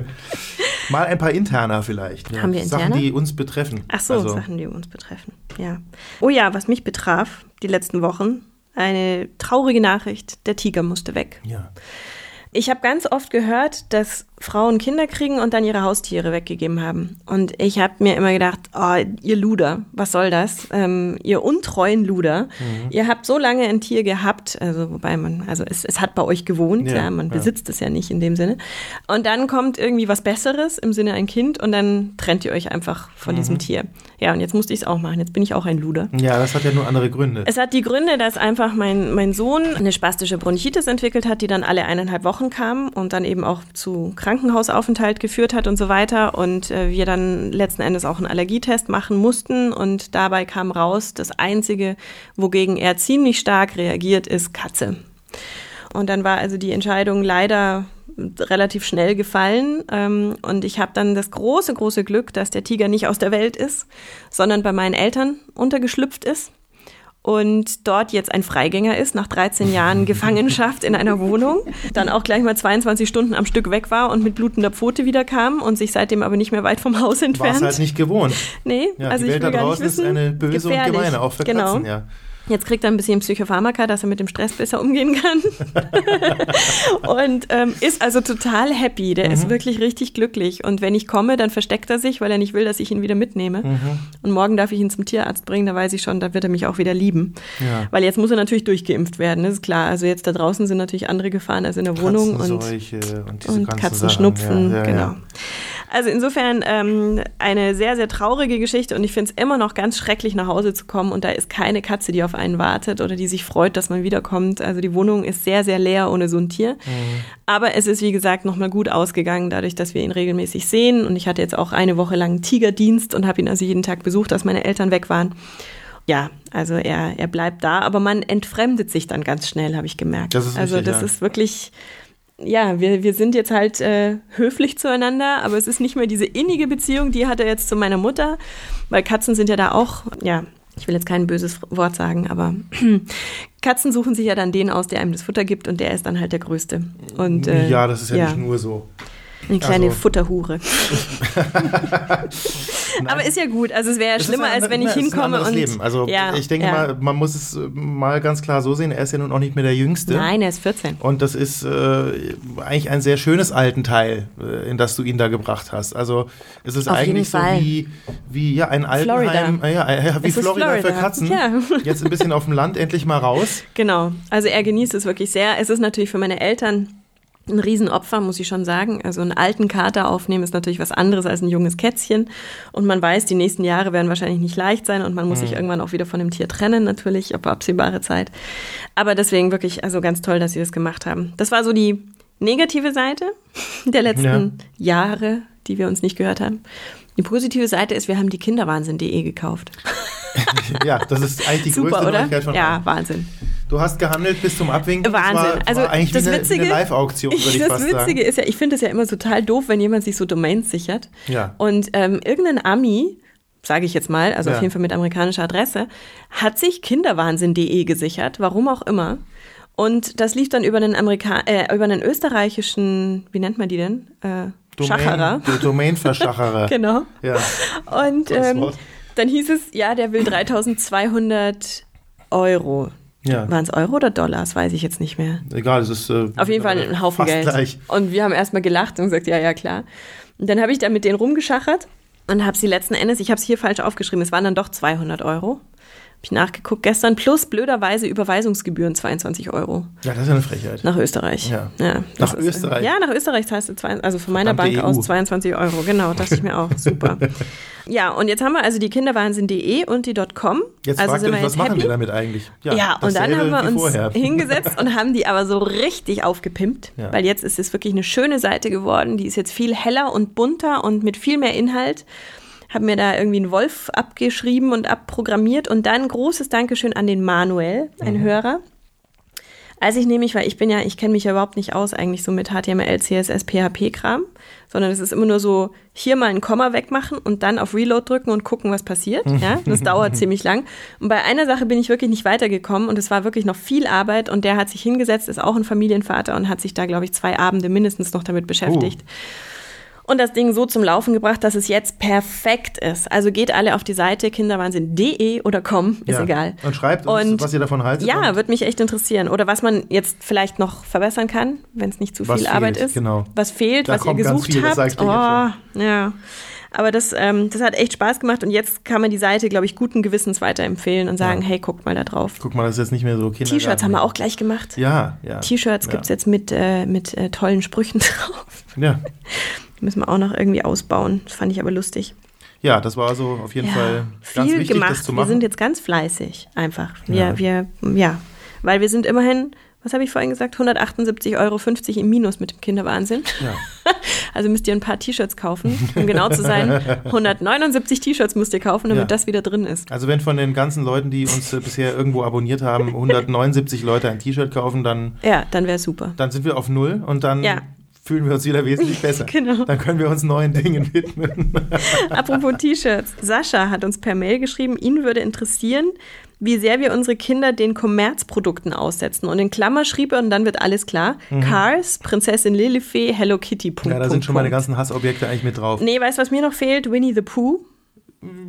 D: Mal ein paar Interner vielleicht. Ja.
C: Haben wir
D: Sachen,
C: Interner?
D: die uns betreffen.
C: Ach so,
D: Also,
C: Sachen, die uns betreffen. Ja. Oh ja, was mich betraf, die letzten Wochen, eine traurige Nachricht, der Tiger musste weg.
D: Ja.
C: Ich habe ganz oft gehört, dass Frauen Kinder kriegen und dann ihre Haustiere weggegeben haben. Und ich habe mir immer gedacht, oh, ihr Luder, was soll das? Ähm, ihr untreuen Luder. Mhm. Ihr habt so lange ein Tier gehabt, also wobei man, also es, es hat bei euch gewohnt, ja, ja man ja. besitzt es ja nicht in dem Sinne. Und dann kommt irgendwie was Besseres im Sinne ein Kind und dann trennt ihr euch einfach von mhm. diesem Tier. Ja, und jetzt musste ich es auch machen. Jetzt bin ich auch ein Luder.
D: Ja, das hat ja nur andere Gründe.
C: Es hat die Gründe, dass einfach mein, mein Sohn eine spastische Bronchitis entwickelt hat, die dann alle eineinhalb Wochen kam und dann eben auch zu Krankheiten Krankenhausaufenthalt geführt hat und so weiter. Und äh, wir dann letzten Endes auch einen Allergietest machen mussten. Und dabei kam raus, das Einzige, wogegen er ziemlich stark reagiert, ist Katze. Und dann war also die Entscheidung leider relativ schnell gefallen. Ähm, und ich habe dann das große, große Glück, dass der Tiger nicht aus der Welt ist, sondern bei meinen Eltern untergeschlüpft ist und dort jetzt ein Freigänger ist, nach 13 Jahren Gefangenschaft in einer Wohnung, dann auch gleich mal 22 Stunden am Stück weg war und mit blutender Pfote wieder kam und sich seitdem aber nicht mehr weit vom Haus entfernt. War
D: es halt nicht gewohnt.
C: Nee,
D: ja, also die Welt ich will da draußen wissen, ist eine böse und gemeine, auch für genau. Katzen, ja.
C: Jetzt kriegt er ein bisschen Psychopharmaka, dass er mit dem Stress besser umgehen kann. und ähm, ist also total happy. Der mhm. ist wirklich richtig glücklich. Und wenn ich komme, dann versteckt er sich, weil er nicht will, dass ich ihn wieder mitnehme. Mhm. Und morgen darf ich ihn zum Tierarzt bringen, da weiß ich schon, da wird er mich auch wieder lieben. Ja. Weil jetzt muss er natürlich durchgeimpft werden, das ist klar. Also jetzt da draußen sind natürlich andere Gefahren als in der Wohnung. Und,
D: und,
C: und Katzenschnupfen, ja, ja, genau. Also insofern ähm, eine sehr, sehr traurige Geschichte und ich finde es immer noch ganz schrecklich, nach Hause zu kommen und da ist keine Katze, die auf einen wartet oder die sich freut, dass man wiederkommt. Also die Wohnung ist sehr, sehr leer ohne so ein Tier. Mhm. Aber es ist, wie gesagt, nochmal gut ausgegangen, dadurch, dass wir ihn regelmäßig sehen. Und ich hatte jetzt auch eine Woche lang Tigerdienst und habe ihn also jeden Tag besucht, dass meine Eltern weg waren. Ja, also er, er bleibt da, aber man entfremdet sich dann ganz schnell, habe ich gemerkt.
D: Das ist
C: also
D: richtig,
C: das
D: ja.
C: ist wirklich ja, wir, wir sind jetzt halt äh, höflich zueinander, aber es ist nicht mehr diese innige Beziehung, die hat er jetzt zu meiner Mutter, weil Katzen sind ja da auch, ja, ich will jetzt kein böses Wort sagen, aber Katzen suchen sich ja dann den aus, der einem das Futter gibt und der ist dann halt der Größte. Und,
D: äh, ja, das ist ja, ja, nicht nur so.
C: Eine kleine also. Futterhure. Aber ist ja gut. Also es wäre ja schlimmer, ein, als wenn ich hinkomme
D: ist ein
C: und.
D: Leben. Also ja, ich denke ja. mal, man muss es mal ganz klar so sehen. Er ist ja nun auch nicht mehr der Jüngste.
C: Nein, er ist 14.
D: Und das ist äh, eigentlich ein sehr schönes Altenteil, äh, in das du ihn da gebracht hast. Also es ist
C: Auf
D: eigentlich so wie, wie ja, ein Altenheim, äh, ja, ja, wie Florida, Florida, für Katzen. Ja. Jetzt ein bisschen auf dem Land endlich mal raus.
C: Genau. Also er genießt es wirklich sehr. Es ist natürlich für meine Eltern ein Riesenopfer, muss ich schon sagen. Also einen alten Kater aufnehmen ist natürlich was anderes als ein junges Kätzchen. Und man weiß, die nächsten Jahre werden wahrscheinlich nicht leicht sein und man muss mhm. sich irgendwann auch wieder von dem Tier trennen, natürlich, auf absehbare Zeit. Aber deswegen wirklich, also ganz toll, dass sie das gemacht haben. Das war so die negative Seite der letzten ja. Jahre, die wir uns nicht gehört haben. Die positive Seite ist, wir haben die Kinderwahnsinn.de gekauft.
D: ja, das ist eigentlich die
C: Super,
D: größte
C: oder?
D: Neuigkeit von
C: Ja, Wahnsinn.
D: Du hast gehandelt bis zum Abwinken.
C: Wahnsinn.
D: Das war,
C: also
D: war eigentlich
C: das
D: wie eine,
C: Witzige,
D: eine Live-Auktion, würde ich
C: Das
D: fast
C: Witzige
D: sagen.
C: ist ja, ich finde es ja immer total doof, wenn jemand sich so Domains sichert.
D: Ja.
C: Und ähm, irgendein Ami, sage ich jetzt mal, also
D: Ja.
C: auf jeden Fall mit amerikanischer Adresse, hat sich kinderwahnsinn.de gesichert, warum auch immer. Und das lief dann über einen Amerika äh, über einen österreichischen, wie nennt man die denn? Äh, Schacherer.
D: Domain, Domainverschacherer.
C: Genau.
D: Ja.
C: Und
D: Das
C: ähm, dann hieß es, ja, der will 3200 Euro.
D: Ja.
C: Waren es Euro oder Dollar? Das weiß ich jetzt nicht mehr.
D: Egal, es ist äh,
C: Auf jeden Fall ein Haufen Geld.
D: gleich.
C: Und wir haben erstmal gelacht und gesagt, ja, ja, klar. Und dann habe ich da mit denen rumgeschachert und habe sie letzten Endes, ich habe es hier falsch aufgeschrieben, es waren dann doch 200 Euro. Habe ich nachgeguckt gestern, plus blöderweise Überweisungsgebühren 22 Euro
D: Ja, das ist ja eine Frechheit.
C: nach Österreich.
D: Ja.
C: das
D: Nach
C: ist,
D: Österreich?
C: Ja, nach Österreich zahlt du, zwei, also von meiner
D: Verdammte
C: Bank
D: EU.
C: aus 22 Euro. Genau, dachte ich mir auch. Super. Ja, und jetzt haben wir also die Kinderwahnsinn.de und die .com.
D: Jetzt
C: also
D: fragt ihr
C: wir
D: euch, was
C: jetzt
D: machen
C: happy.
D: wir damit eigentlich?
C: Ja, und dann haben wir uns
D: vorher.
C: hingesetzt und haben die aber so richtig aufgepimpt,
D: Ja.
C: weil jetzt ist es wirklich eine schöne Seite geworden. Die ist jetzt viel heller und bunter und mit viel mehr Inhalt. Haben mir da irgendwie einen Wolf abgeschrieben und abprogrammiert und dann großes Dankeschön an den Manuel, ein
D: Mhm.
C: Hörer. Als ich nämlich, weil ich bin ja, ich kenne mich ja überhaupt nicht aus eigentlich so mit HTML, CSS, PHP-Kram, sondern es ist immer nur so, hier mal ein Komma wegmachen und dann auf Reload drücken und gucken, was passiert. Ja, das dauert ziemlich lang. Und bei einer Sache bin ich wirklich nicht weitergekommen und es war wirklich noch viel Arbeit und der hat sich hingesetzt, ist auch ein Familienvater und hat sich da, glaube ich, zwei Abende mindestens noch damit beschäftigt. Und das Ding so zum Laufen gebracht, dass es jetzt perfekt ist. Also geht alle auf die Seite kinderwahnsinn.de oder com, ist
D: Ja.
C: egal.
D: Und schreibt uns,
C: Und
D: was ihr davon haltet.
C: Ja, würde mich echt interessieren. Oder was man jetzt vielleicht noch verbessern kann, wenn es nicht zu
D: Was
C: viel
D: fehlt,
C: Arbeit ist.
D: genau.
C: Was fehlt,
D: Da
C: was ihr gesucht
D: viel,
C: habt. Oh, ja. Aber das, ähm, das hat echt Spaß gemacht und jetzt kann man die Seite, glaube ich, guten Gewissens weiterempfehlen und sagen,
D: Ja.
C: hey, guckt mal da drauf.
D: Guck mal, das ist jetzt nicht mehr so Kindergarten.
C: T-Shirts haben wir auch gleich gemacht.
D: Ja, ja.
C: T-Shirts
D: ja.
C: gibt's jetzt mit, äh, mit äh, tollen Sprüchen drauf.
D: Ja.
C: Die müssen wir auch noch irgendwie ausbauen. Das fand ich aber lustig.
D: ja, das war so auf jeden Fall ganz
C: viel
D: wichtig,
C: gemacht.
D: das zu
C: Wir
D: machen.
C: sind jetzt ganz fleißig, einfach. Wir,
D: Ja.
C: wir, ja. Weil wir sind immerhin, was habe ich vorhin gesagt, 178,50 Euro im Minus mit dem Kinderwahnsinn.
D: ja.
C: Also müsst ihr ein paar T-Shirts kaufen. Um genau zu sein, 179 T-Shirts müsst ihr kaufen, damit
D: Ja.
C: das wieder drin ist.
D: Also wenn von den ganzen Leuten, die uns äh, bisher irgendwo abonniert haben, 179 Leute ein T-Shirt kaufen, dann,
C: Ja, dann wäre super.
D: dann sind wir auf Null und dann
C: Ja.
D: Fühlen wir uns wieder wesentlich besser.
C: Genau.
D: Dann können wir uns neuen Dingen widmen.
C: Apropos T-Shirts. Sascha hat uns per Mail geschrieben, ihn würde interessieren, wie sehr wir unsere Kinder den Kommerzprodukten aussetzen. Und in Klammer schrieb er, und dann wird alles klar, Cars, Prinzessin Lilifee, Hello Kitty, Punkt,
D: Mhm. ja, da
C: Punkt,
D: sind schon meine ganzen Hassobjekte eigentlich mit drauf.
C: Nee, weißt du, was mir noch fehlt? Winnie the Pooh.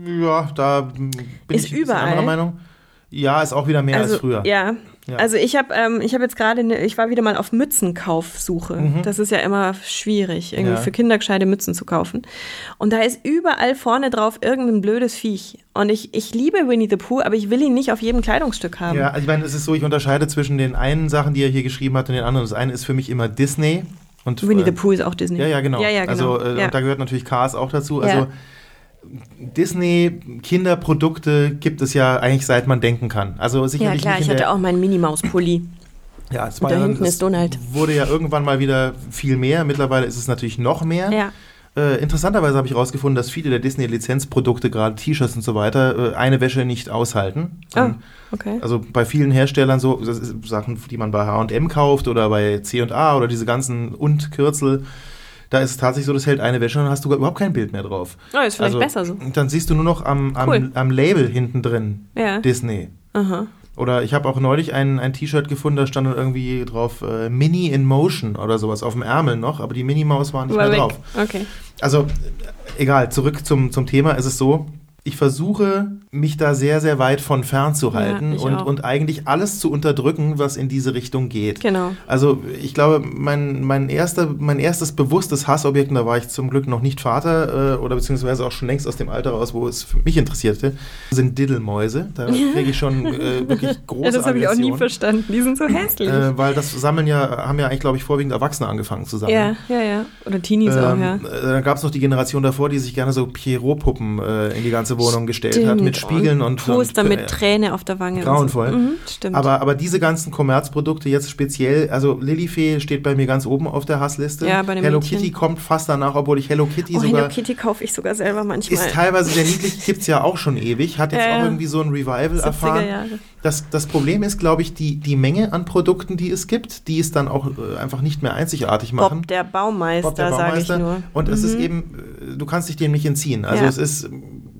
D: Ja, da mm, bin
C: Ist
D: ich
C: überall.
D: anderer Meinung. Ja, ist auch wieder mehr
C: also,
D: als früher.
C: Ja.
D: Ja.
C: Also ich habe ähm, ich hab jetzt gerade, ne, ich war wieder mal auf Mützenkaufsuche. Das ist ja immer schwierig, irgendwie
D: Mhm. Ja.
C: für Kinder gescheite Mützen zu kaufen. Und da ist überall vorne drauf irgendein blödes Viech. Und ich, ich liebe Winnie the Pooh, aber ich will ihn nicht auf jedem Kleidungsstück haben.
D: Ja, also ich meine, es ist so, ich unterscheide zwischen den einen Sachen, die er hier geschrieben hat, und den anderen. Das eine ist für mich immer Disney. Und,
C: Winnie
D: äh,
C: the Pooh ist auch Disney.
D: Ja, ja, genau.
C: Ja, ja, genau.
D: Also, äh,
C: ja.
D: und da gehört natürlich Cars auch dazu.
C: Ja.
D: Also, Disney Kinderprodukte gibt es ja eigentlich seit man denken kann. Also
C: ja,
D: sicherlich
C: klar,
D: nicht
C: ich hatte auch meinen Minimaus-Pulli.
D: ja, es
C: Und da
D: ja-
C: hinten ist Donald.
D: Wurde ja irgendwann mal wieder viel mehr. Mittlerweile ist es natürlich noch mehr.
C: Ja.
D: Äh, interessanterweise habe ich herausgefunden, dass viele der Disney-Lizenzprodukte, gerade T-Shirts und so weiter, äh, eine Wäsche nicht aushalten.
C: Oh,
D: Ähm,
C: okay.
D: Also bei vielen Herstellern so Sachen, die man bei H&M kauft oder bei C&A oder diese ganzen und Kürzel, da ist es tatsächlich so, das hält eine Wäsche und dann hast du überhaupt kein Bild mehr drauf.
C: Oh, ist vielleicht
D: also,
C: besser so.
D: Dann siehst du nur noch am, am,
C: Cool.
D: am Label hinten drin
C: Ja.
D: Disney.
C: Aha.
D: Oder ich habe auch neulich ein, ein T-Shirt gefunden, da stand dann irgendwie drauf äh, Mini in Motion oder sowas auf dem Ärmel noch, aber die Mini-Maus war nicht
C: War
D: mehr
C: weg.
D: drauf.
C: Okay.
D: Also, egal, zurück zum, zum Thema. Es ist so, ich versuche, mich da sehr, sehr weit von fernzuhalten
C: Ja,
D: und,
C: auch.
D: und eigentlich alles zu unterdrücken, was in diese Richtung geht.
C: Genau.
D: Also, ich glaube, mein, mein, erster, mein erstes bewusstes Hassobjekt, und da war ich zum Glück noch nicht Vater äh, oder beziehungsweise auch schon längst aus dem Alter raus, wo es mich interessierte, sind Diddelmäuse. Da kriege ich schon äh, wirklich große
C: Ja, das habe ich auch nie verstanden. Die sind so hässlich.
D: Äh, weil das Sammeln ja, haben ja eigentlich, glaube ich, vorwiegend Erwachsene angefangen zu sammeln.
C: ja, ja, ja. Oder Teenies auch, ja.
D: Ähm, äh, Dann gab es noch die Generation davor, die sich gerne so Pierrot-Puppen äh, in die ganze Wohnung gestellt hat, mit Spiegeln und,
C: Poster
D: und
C: mit
D: äh,
C: Träne auf der Wange. und
D: grauenvoll.
C: So. Mhm, stimmt.
D: Aber, aber diese ganzen Kommerzprodukte jetzt speziell, also Lilifee steht bei mir ganz oben auf der Hassliste.
C: Ja, bei den
D: Hello
C: Mädchen.
D: Kitty kommt fast danach, obwohl ich Hello Kitty
C: oh,
D: sogar
C: Hello Kitty kaufe ich sogar selber manchmal.
D: ist teilweise sehr niedlich, gibt's ja auch schon ewig, hat jetzt
C: Ja,
D: auch irgendwie so ein Revival
C: 70er
D: erfahren.
C: Jahre.
D: Das, das Problem ist, glaube ich, die, die Menge an Produkten, die es gibt, die es dann auch äh, einfach nicht mehr einzigartig machen.
C: Bob der Baumeister,
D: der
C: sage ich
D: Baumeister.
C: nur. Mhm.
D: Und es ist eben, äh, du kannst dich dem nicht entziehen. Also
C: Ja.
D: es ist,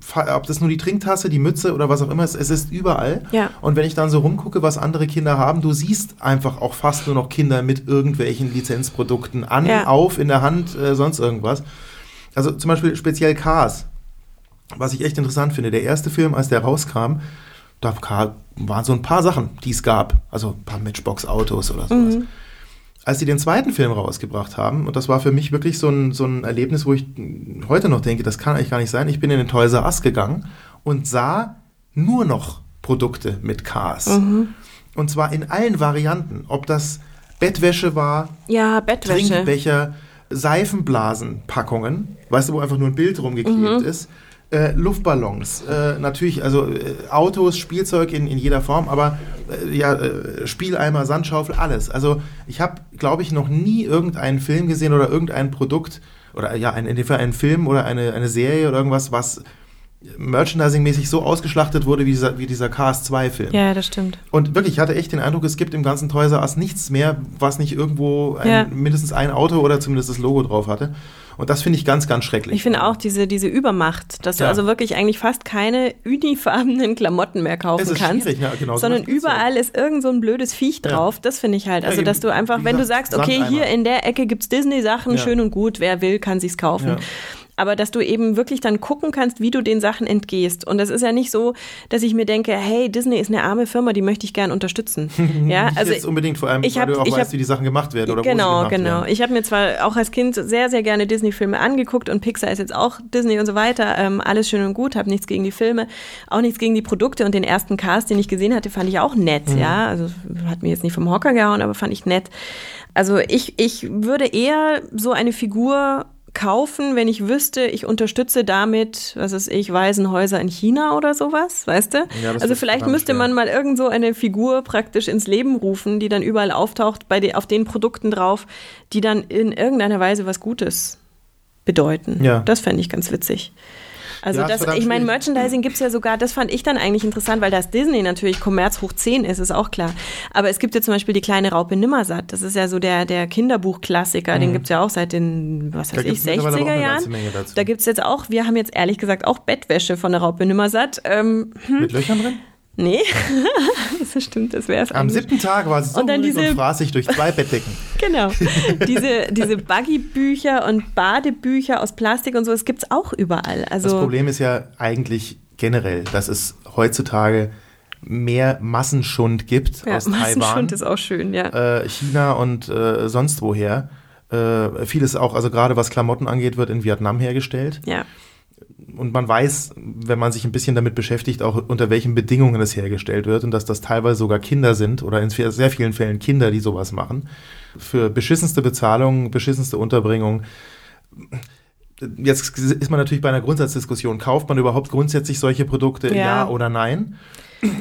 D: fa- ob das nur die Trinktasse, die Mütze oder was auch immer ist, es ist überall.
C: Ja.
D: Und wenn ich dann so rumgucke, was andere Kinder haben, du siehst einfach auch fast nur noch Kinder mit irgendwelchen Lizenzprodukten an,
C: Ja.
D: auf, in der Hand, äh, sonst irgendwas. Also zum Beispiel speziell Cars, was ich echt interessant finde. Der erste Film, als der rauskam, da waren so ein paar Sachen, die es gab. Also ein paar Matchbox-Autos oder sowas. Als sie den zweiten Film rausgebracht haben, und das war für mich wirklich so ein, so ein Erlebnis, wo ich heute noch denke, das kann eigentlich gar nicht sein. Ich bin in den Toys R Us gegangen und sah nur noch Produkte mit Cars. Und zwar in allen Varianten. Ob das Bettwäsche war,
C: Ja, Bettwäsche.
D: Trinkbecher, Seifenblasenpackungen, weißt du, wo einfach nur ein Bild rumgeklebt
C: Mhm.
D: ist. Äh, Luftballons, äh, natürlich, also äh, Autos, Spielzeug in, in jeder Form, aber äh, ja, äh, Spieleimer, Sandschaufel, alles. Also ich habe, glaube ich, noch nie irgendeinen Film gesehen oder irgendein Produkt oder ja, ein, in dem Fall einen Film oder eine, eine Serie oder irgendwas, was merchandising-mäßig so ausgeschlachtet wurde wie dieser, wie dieser Cars 2-Film.
C: Ja, das stimmt.
D: Und wirklich, ich hatte echt den Eindruck, es gibt im ganzen Toys R Us nichts mehr, was nicht irgendwo ein,
C: Ja.
D: mindestens ein Auto oder zumindest das Logo drauf hatte. Und das finde ich ganz, ganz schrecklich.
C: Ich finde auch diese, diese Übermacht, dass du
D: Ja.
C: also wirklich eigentlich fast keine unifarbenen Klamotten mehr kaufen
D: Es ist
C: kannst,
D: ja, genau, so
C: sondern
D: ja.
C: überall ist irgend so ein blödes Viech
D: Ja.
C: drauf. Das finde ich halt.
D: Ja,
C: Also, dass du einfach, wenn du sagst, okay,
D: Sandeimer.
C: hier in der Ecke gibt's Disney-Sachen,
D: Ja.
C: schön und gut, wer will, kann sich's kaufen. Aber dass du eben wirklich dann gucken kannst, wie du den Sachen entgehst. Und das ist ja nicht so, dass ich mir denke, hey, Disney ist eine arme Firma, die möchte ich gern unterstützen. ja,
D: Nicht
C: also
D: jetzt unbedingt, vor allem,
C: ich
D: weil
C: hab-
D: du auch
C: ich
D: weißt,
C: hab-
D: wie die Sachen gemacht werden oder wo
C: genau,
D: sie gemacht
C: genau.
D: werden.
C: Ich habe mir zwar auch als Kind sehr, sehr gerne Disney-Filme angeguckt und Pixar ist jetzt auch Disney und so weiter. Ähm, alles schön und gut, habe nichts gegen die Filme, auch nichts gegen die Produkte und den ersten Cast, den ich gesehen hatte, fand ich auch nett.
D: Mhm.
C: Ja, also hat mir jetzt nicht vom Hocker gehauen, aber fand ich nett. Also ich, ich würde eher so eine Figur kaufen, wenn ich wüsste, ich unterstütze damit, was weiß ich, Waisenhäuser in China oder sowas, weißt du?
D: Ja,
C: also vielleicht müsste
D: schwer.
C: man mal irgend so eine Figur praktisch ins Leben rufen, die dann überall auftaucht, bei de, auf den Produkten drauf, die dann in irgendeiner Weise was Gutes bedeuten.
D: Ja.
C: Das fände ich ganz witzig. Also
D: Ja,
C: das, ich meine. Merchandising gibt's ja sogar, das fand ich dann eigentlich interessant, weil das Disney natürlich Kommerz hoch 10 ist, ist auch klar. Aber es gibt ja zum Beispiel die kleine Raupe Nimmersatt. Das ist ja so der, der Kinderbuchklassiker, den gibt's ja auch seit den, was
D: Mhm. Da
C: weiß ich,
D: gibt's mittlerweile auch
C: 60er
D: eine
C: Jahren. Da gibt's jetzt auch, wir haben jetzt ehrlich gesagt auch Bettwäsche von der Raupe Nimmersatt. Ähm,
D: Mit Löchern drin?
C: nee, das stimmt, das wäre es
D: Am siebten Tag war sie so
C: Und dann diese-
D: und fraß sich durch zwei Bettdecken.
C: Genau. diese diese Buggy-Bücher und Badebücher aus Plastik und so, das gibt's auch überall. Also
D: Das Problem ist ja eigentlich generell, dass es heutzutage mehr Massenschund gibt
C: ja,
D: aus Taiwan,
C: Massenschund ist auch schön, ja.
D: äh, China und äh, sonst woher. Äh, vieles auch, also gerade was Klamotten angeht, wird in Vietnam hergestellt.
C: ja.
D: Und man weiß, wenn man sich ein bisschen damit beschäftigt, auch unter welchen Bedingungen es hergestellt wird und dass das teilweise sogar Kinder sind oder in sehr vielen Fällen Kinder, die sowas machen. Für beschissenste Bezahlung, beschissenste Unterbringung. Jetzt ist man natürlich bei einer Grundsatzdiskussion. Kauft man überhaupt grundsätzlich solche Produkte, ja,
C: Ja.
D: oder nein?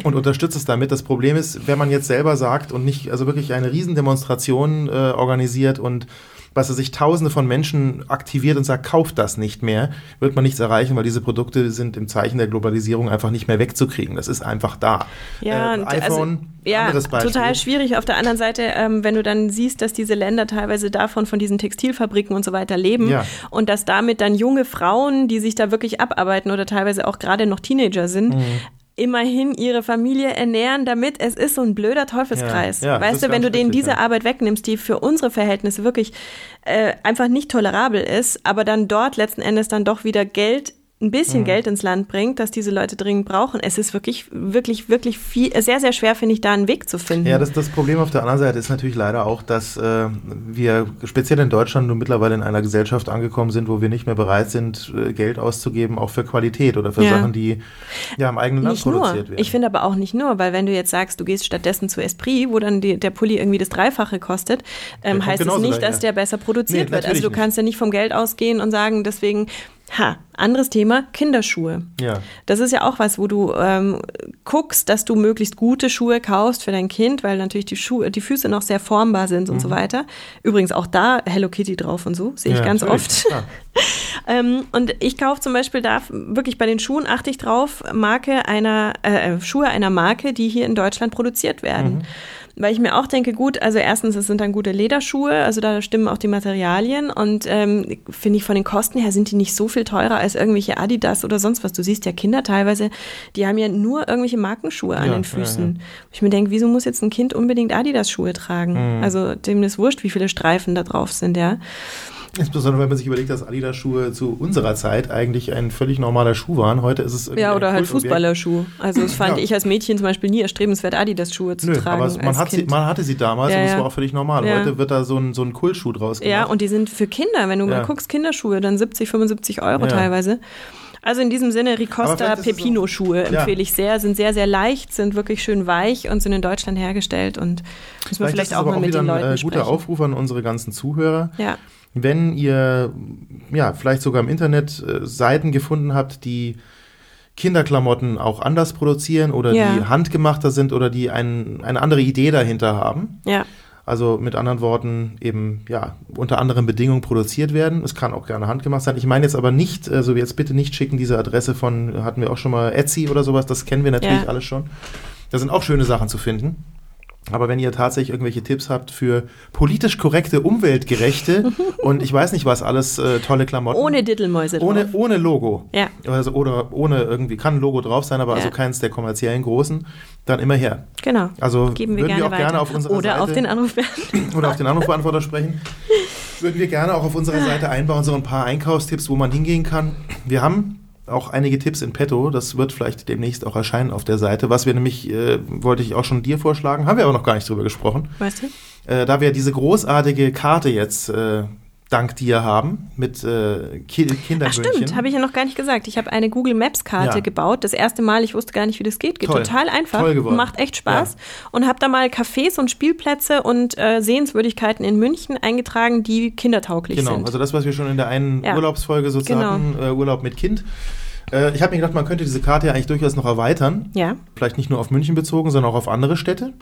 D: Und unterstützt es damit. Das Problem ist, wenn man jetzt selber sagt und nicht, also wirklich eine Riesendemonstration äh, organisiert und was er sich Tausende von Menschen aktiviert und sagt, kauft das nicht mehr, wird man nichts erreichen, weil diese Produkte sind im Zeichen der Globalisierung einfach nicht mehr wegzukriegen. Das ist einfach da.
C: Ja,
D: äh,
C: und
D: iPhone,
C: also, ja, total schwierig. Auf der anderen Seite, ähm, wenn du dann siehst, dass diese Länder teilweise davon, von diesen Textilfabriken und so weiter leben
D: Ja.
C: und dass damit dann junge Frauen, die sich da wirklich abarbeiten oder teilweise auch gerade noch Teenager sind,
D: Mhm.
C: Immerhin ihre Familie ernähren damit. Es ist so ein blöder Teufelskreis.
D: Ja, ja,
C: weißt du, wenn du denen
D: schrecklich,
C: diese
D: ja.
C: Arbeit wegnimmst, die für unsere Verhältnisse wirklich äh, einfach nicht tolerabel ist, aber dann dort letzten Endes dann doch wieder Geld ein bisschen
D: Mhm.
C: Geld ins Land bringt, das diese Leute dringend brauchen. Es ist wirklich, wirklich, wirklich viel, sehr, sehr schwer, finde ich, da einen Weg zu finden.
D: Ja, das, das Problem auf der anderen Seite ist natürlich leider auch, dass äh, wir speziell in Deutschland nun mittlerweile in einer Gesellschaft angekommen sind, wo wir nicht mehr bereit sind, äh, Geld auszugeben, auch für Qualität oder für
C: Ja.
D: Sachen, die ja im eigenen Land
C: nicht nur.
D: produziert werden.
C: Ich finde aber auch nicht nur, weil wenn du jetzt sagst, du gehst stattdessen zu Esprit, wo dann die, der Pulli irgendwie das Dreifache kostet, ähm, heißt es nicht,
D: daher.
C: dass der besser produziert
D: Nee,
C: wird. Also du
D: nicht.
C: kannst ja nicht vom Geld ausgehen und sagen, deswegen, ha, anderes Thema, Kinderschuhe.
D: ja.
C: Das ist ja auch was, wo du ähm, guckst, dass du möglichst gute Schuhe kaufst für dein Kind, weil natürlich die Schuhe, die Füße noch sehr formbar sind und so weiter. Übrigens auch da Hello Kitty drauf und so, sehe ich
D: Mhm. Ja,
C: ganz oft.
D: klar.
C: Ähm, und ich kaufe zum Beispiel da wirklich bei den Schuhen achte ich drauf, Marke einer, äh, Schuhe einer Marke, die hier in Deutschland produziert werden.
D: Mhm.
C: Weil ich mir auch denke, gut, also erstens, es sind dann gute Lederschuhe, also da stimmen auch die Materialien und ähm, finde ich von den Kosten her sind die nicht so viel teurer als irgendwelche Adidas oder sonst was. Du siehst ja Kinder teilweise, die haben ja nur irgendwelche Markenschuhe an
D: Ja,
C: den
D: ja,
C: Füßen. Ich mir denke, wieso muss jetzt ein Kind unbedingt Adidas-Schuhe tragen?
D: Mhm.
C: Also dem ist wurscht, wie viele Streifen da drauf sind, ja.
D: Insbesondere wenn man sich überlegt, dass Adidas-Schuhe zu unserer Zeit eigentlich ein völlig normaler Schuh waren. Heute ist es
C: Ja,
D: ein
C: oder halt. Fußballerschuh. Also das fand
D: Ja.
C: ich als Mädchen zum Beispiel nie erstrebenswert, Adidas-Schuhe zu
D: Nö,
C: tragen.
D: aber man, hat sie, man hatte sie damals
C: Ja,
D: und es war auch völlig normal.
C: Ja.
D: Heute wird da so ein, so ein Kultschuh draus gemacht.
C: ja, und die sind für Kinder, wenn du mal guckst, Kinderschuhe, dann 70, 75 Euro teilweise. Also in diesem Sinne, Ricosta
D: vielleicht
C: Pepino-Schuhe empfehle ich sehr, sind sehr, sehr leicht, sind wirklich schön weich und sind in Deutschland hergestellt und müssen wir vielleicht
D: es
C: auch mal mit
D: wieder
C: den
D: ein
C: Leuten
D: äh,
C: sprechen.
D: guter Aufruf an unsere ganzen Zuhörer.
C: Ja,
D: Wenn ihr ja vielleicht sogar im Internet äh, Seiten gefunden habt, die Kinderklamotten auch anders produzieren oder
C: Ja.
D: die handgemachter sind oder die ein, eine andere Idee dahinter haben,
C: ja,
D: Also mit anderen Worten eben ja unter anderen Bedingungen produziert werden. Es kann auch gerne handgemacht sein. Ich meine jetzt aber nicht, also jetzt bitte nicht schicken diese Adresse von hatten wir auch schon mal Etsy oder sowas. Das kennen wir natürlich
C: Ja.
D: alles schon. Da sind auch schöne Sachen zu finden. Aber wenn ihr tatsächlich irgendwelche Tipps habt für politisch korrekte, umweltgerechte und ich weiß nicht was alles, äh, tolle Klamotten.
C: Ohne Dittelmäuse drauf.
D: ohne, ohne Logo.
C: Ja.
D: Also, oder ohne irgendwie, kann ein Logo drauf sein, aber
C: Ja.
D: also keins der kommerziellen großen, dann immer her.
C: Genau.
D: Also
C: Geben wir
D: würden
C: gerne
D: wir auch
C: weiter.
D: gerne auf unserer
C: Oder
D: Seite
C: auf den Anruf.
D: oder auf den Anrufbeantworter sprechen. Würden wir gerne auch auf unserer Seite einbauen, so ein paar Einkaufstipps, wo man hingehen kann. Wir haben auch einige Tipps in petto. Das wird vielleicht demnächst auch erscheinen auf der Seite. Was wir nämlich, äh, wollte ich auch schon dir vorschlagen, haben wir aber noch gar nicht drüber gesprochen.
C: weißt du?
D: Äh, da wir diese großartige Karte jetzt äh, dank dir haben mit äh, Ki
C: Ach stimmt, habe ich ja noch gar nicht gesagt. Ich habe eine Google Maps Karte
D: Ja.
C: gebaut. Das erste Mal, ich wusste gar nicht, wie das geht. Geht
D: Toll.
C: total einfach.
D: Toll geworden.
C: Macht echt Spaß. Und habe da mal Cafés und Spielplätze und äh, Sehenswürdigkeiten in München eingetragen, die kindertauglich
D: Genau,
C: sind.
D: also das, was wir schon in der einen
C: Ja.
D: Urlaubsfolge sozusagen hatten,
C: Genau.
D: äh, Urlaub mit Kind. Äh, ich habe mir gedacht, man könnte diese Karte ja eigentlich durchaus noch erweitern.
C: ja.
D: Vielleicht nicht nur auf München bezogen, sondern auch auf andere Städte.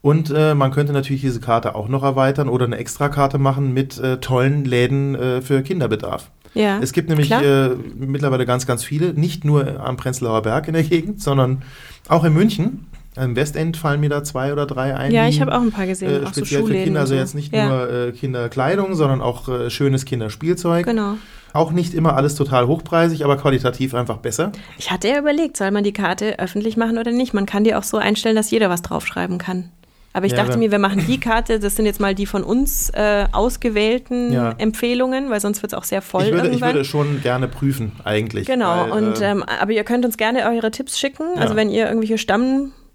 D: Und äh, man könnte natürlich diese Karte auch noch erweitern oder eine Extrakarte machen mit äh, tollen Läden äh, für Kinderbedarf.
C: Ja.
D: Es gibt nämlich äh, mittlerweile ganz, ganz viele, nicht nur am Prenzlauer Berg in der Gegend, sondern auch in München. Im Westend fallen mir da zwei oder drei ein.
C: ja, ich habe auch ein paar gesehen.
D: äh,
C: auch so
D: speziell für Kinder, also
C: so.
D: jetzt nicht
C: ja.
D: nur äh, Kinderkleidung, sondern auch äh, schönes Kinderspielzeug.
C: Genau.
D: Auch nicht immer alles total hochpreisig, aber qualitativ einfach besser.
C: Ich hatte ja überlegt, soll man die Karte öffentlich machen oder nicht? Man kann die auch so einstellen, dass jeder was draufschreiben kann. Aber ich
D: Ja,
C: dachte
D: aber-
C: mir, wir machen die Karte, das sind jetzt mal die von uns äh, ausgewählten
D: Ja.
C: Empfehlungen, weil sonst wird es auch sehr voll
D: Ich würde, ich
C: irgendwann.
D: würde schon gerne prüfen, eigentlich.
C: Genau,
D: weil,
C: und
D: äh,
C: ähm, aber ihr könnt uns gerne eure Tipps schicken. Also
D: Ja.
C: wenn ihr irgendwelche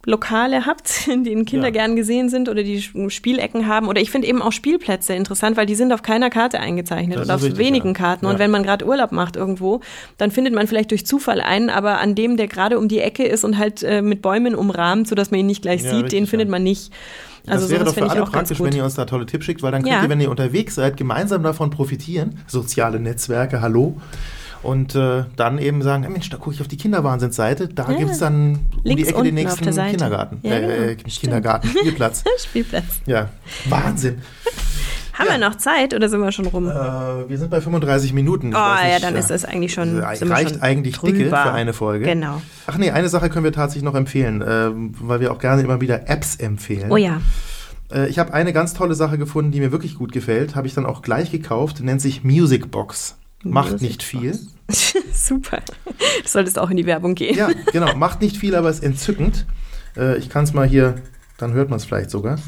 C: Stammlokale habt, in denen Kinder
D: Ja.
C: gern gesehen sind oder die Spielecken haben. Oder ich finde eben auch Spielplätze interessant, weil die sind auf keiner Karte eingezeichnet
D: Das
C: oder auf
D: richtig,
C: wenigen
D: ja.
C: Karten.
D: Ja.
C: Und wenn man gerade Urlaub macht irgendwo, dann findet man vielleicht durch Zufall einen, aber an dem, der gerade um die Ecke ist und halt äh, mit Bäumen umrahmt, sodass man ihn nicht gleich sieht,
D: richtig,
C: den findet man nicht. Also
D: das wäre doch für alle praktisch, wenn ihr uns da tolle Tipps schickt, weil dann könnt
C: Ja.
D: ihr, wenn ihr unterwegs seid, gemeinsam davon profitieren. Soziale Netzwerke, hallo. Und äh, dann eben sagen, "Ah, Mensch, da gucke ich auf die Kinderwahnsinnsseite, da
C: Ja.
D: gibt es dann um die
C: Links
D: Ecke den nächsten. Kindergarten.
C: Ja,
D: äh,
C: genau.
D: äh, nicht Kindergarten, Spielplatz.
C: Spielplatz.
D: ja, Wahnsinn.
C: Haben
D: Ja.
C: wir noch Zeit oder sind wir schon rum?
D: Äh, wir sind bei 35 Minuten. Ich
C: oh
D: weiß
C: ja,
D: nicht,
C: dann
D: äh,
C: ist das eigentlich schon.
D: äh, reicht
C: schon
D: eigentlich dicke
C: drüber.
D: für eine Folge.
C: Genau.
D: Ach nee, eine Sache können wir tatsächlich noch empfehlen, ähm, weil wir auch gerne immer wieder Apps empfehlen.
C: Oh ja.
D: Äh, Ich habe eine ganz tolle Sache gefunden, die mir wirklich gut gefällt. Habe ich dann auch gleich gekauft. Nennt sich Music Box. Macht nicht viel.
C: Super. Du solltest auch in die Werbung gehen.
D: Ja, genau. Macht nicht viel, aber ist entzückend. Äh, Ich kann es mal hier, dann hört man es vielleicht sogar.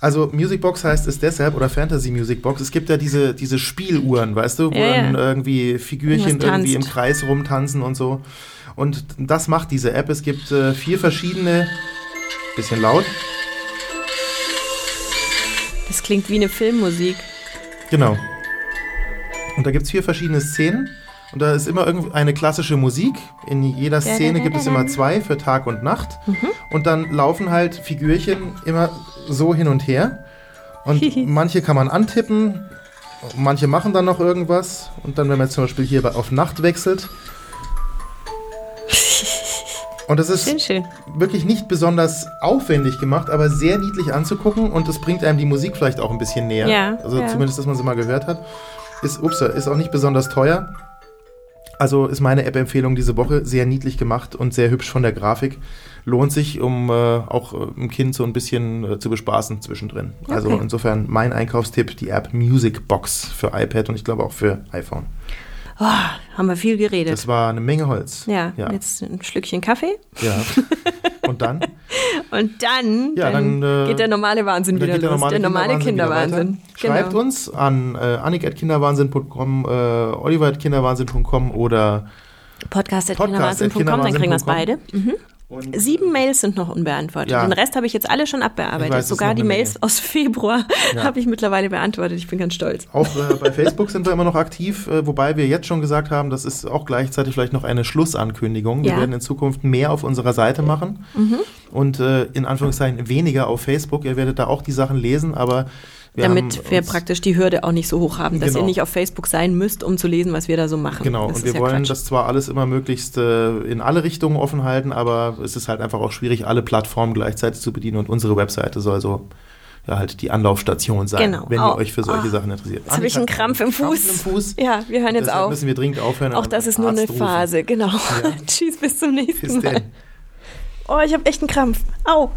D: Also Music Box heißt es deshalb, oder Fantasy Music Box, es gibt ja diese, diese Spieluhren, weißt du, wo
C: Ja, ja.
D: dann irgendwie Figürchen irgendwie im. Kreis rumtanzen und so. Und das macht diese App. Es gibt äh, vier verschiedene, bisschen laut,
C: Das klingt wie eine Filmmusik.
D: Genau. Und da gibt es vier verschiedene Szenen. Und da ist immer eine klassische Musik. In jeder Szene gibt es immer zwei für Tag und Nacht. Und dann laufen halt Figürchen immer so hin und her. Und manche kann man antippen, manche machen dann noch irgendwas. Und dann, wenn man jetzt zum Beispiel hier bei- auf Nacht wechselt. Und das ist
C: Schön, schön.
D: wirklich nicht besonders aufwendig gemacht, aber sehr niedlich anzugucken und es bringt einem die Musik vielleicht auch ein bisschen näher.
C: Ja,
D: also
C: ja.
D: zumindest, dass man sie mal gehört hat. Ist, ups, ist auch nicht besonders teuer. Also ist meine App-Empfehlung diese Woche sehr niedlich gemacht und sehr hübsch von der Grafik. Lohnt sich, um äh, auch äh, ein Kind so ein bisschen äh, zu bespaßen zwischendrin. Also
C: Okay.
D: insofern mein Einkaufstipp, die App Music Box für iPad und ich glaube auch für iPhone.
C: Oh, haben wir viel geredet.
D: Das war eine Menge Holz.
C: ja,
D: ja.
C: jetzt ein Schlückchen Kaffee.
D: ja. Und dann?
C: Und dann,
D: Ja,
C: dann,
D: dann, äh,
C: geht der normale Wahnsinn wieder
D: der
C: los.
D: normale,
C: der normale
D: Kinderwahnsinn. Wieder weiter. Schreibt
C: Genau.
D: uns an äh, annik.kinderwahnsinn.com, äh, oliver.kinderwahnsinn.com oder
C: Podcast.kinderwahnsinn.com, dann kriegen wir es beide. Mhm.
D: Und,
C: Sieben Mails sind noch unbeantwortet.
D: Ja.
C: Den Rest habe ich jetzt alle schon abbearbeitet.
D: Weiß,
C: Sogar die Mails
D: Menge.
C: aus Februar
D: Ja.
C: habe ich mittlerweile beantwortet. Ich bin ganz stolz.
D: Auch äh, bei Facebook sind wir immer noch aktiv, äh, wobei wir jetzt schon gesagt haben, das ist auch gleichzeitig vielleicht noch eine Schlussankündigung. Wir
C: Ja. Mhm.
D: werden in Zukunft mehr auf unserer Seite machen und äh, in Anführungszeichen weniger auf Facebook. Ihr werdet da auch die Sachen lesen, aber wir
C: Damit wir praktisch die Hürde auch nicht so hoch haben, dass
D: Genau.
C: ihr nicht auf Facebook sein müsst, um zu lesen, was wir da so machen.
D: Genau,
C: Das
D: und wir
C: ja
D: wollen
C: Quatsch.
D: das zwar alles immer möglichst äh, in alle Richtungen offen halten, aber es ist halt einfach auch schwierig, alle Plattformen gleichzeitig zu bedienen und unsere Webseite soll so ja, halt die Anlaufstation sein,
C: Genau.
D: wenn
C: Oh.
D: ihr euch für solche
C: Oh.
D: Sachen interessiert.
C: Jetzt habe ich einen Krampf im Fuß.
D: Krampf im Fuß.
C: Ja, wir hören jetzt auf.
D: müssen wir dringend aufhören.
C: Auch das ist nur eine
D: Arzt rufen.
C: Phase, genau. Tschüss, bis zum nächsten
D: Bis
C: Mal.
D: denn.
C: Oh, ich habe echt einen Krampf. Au.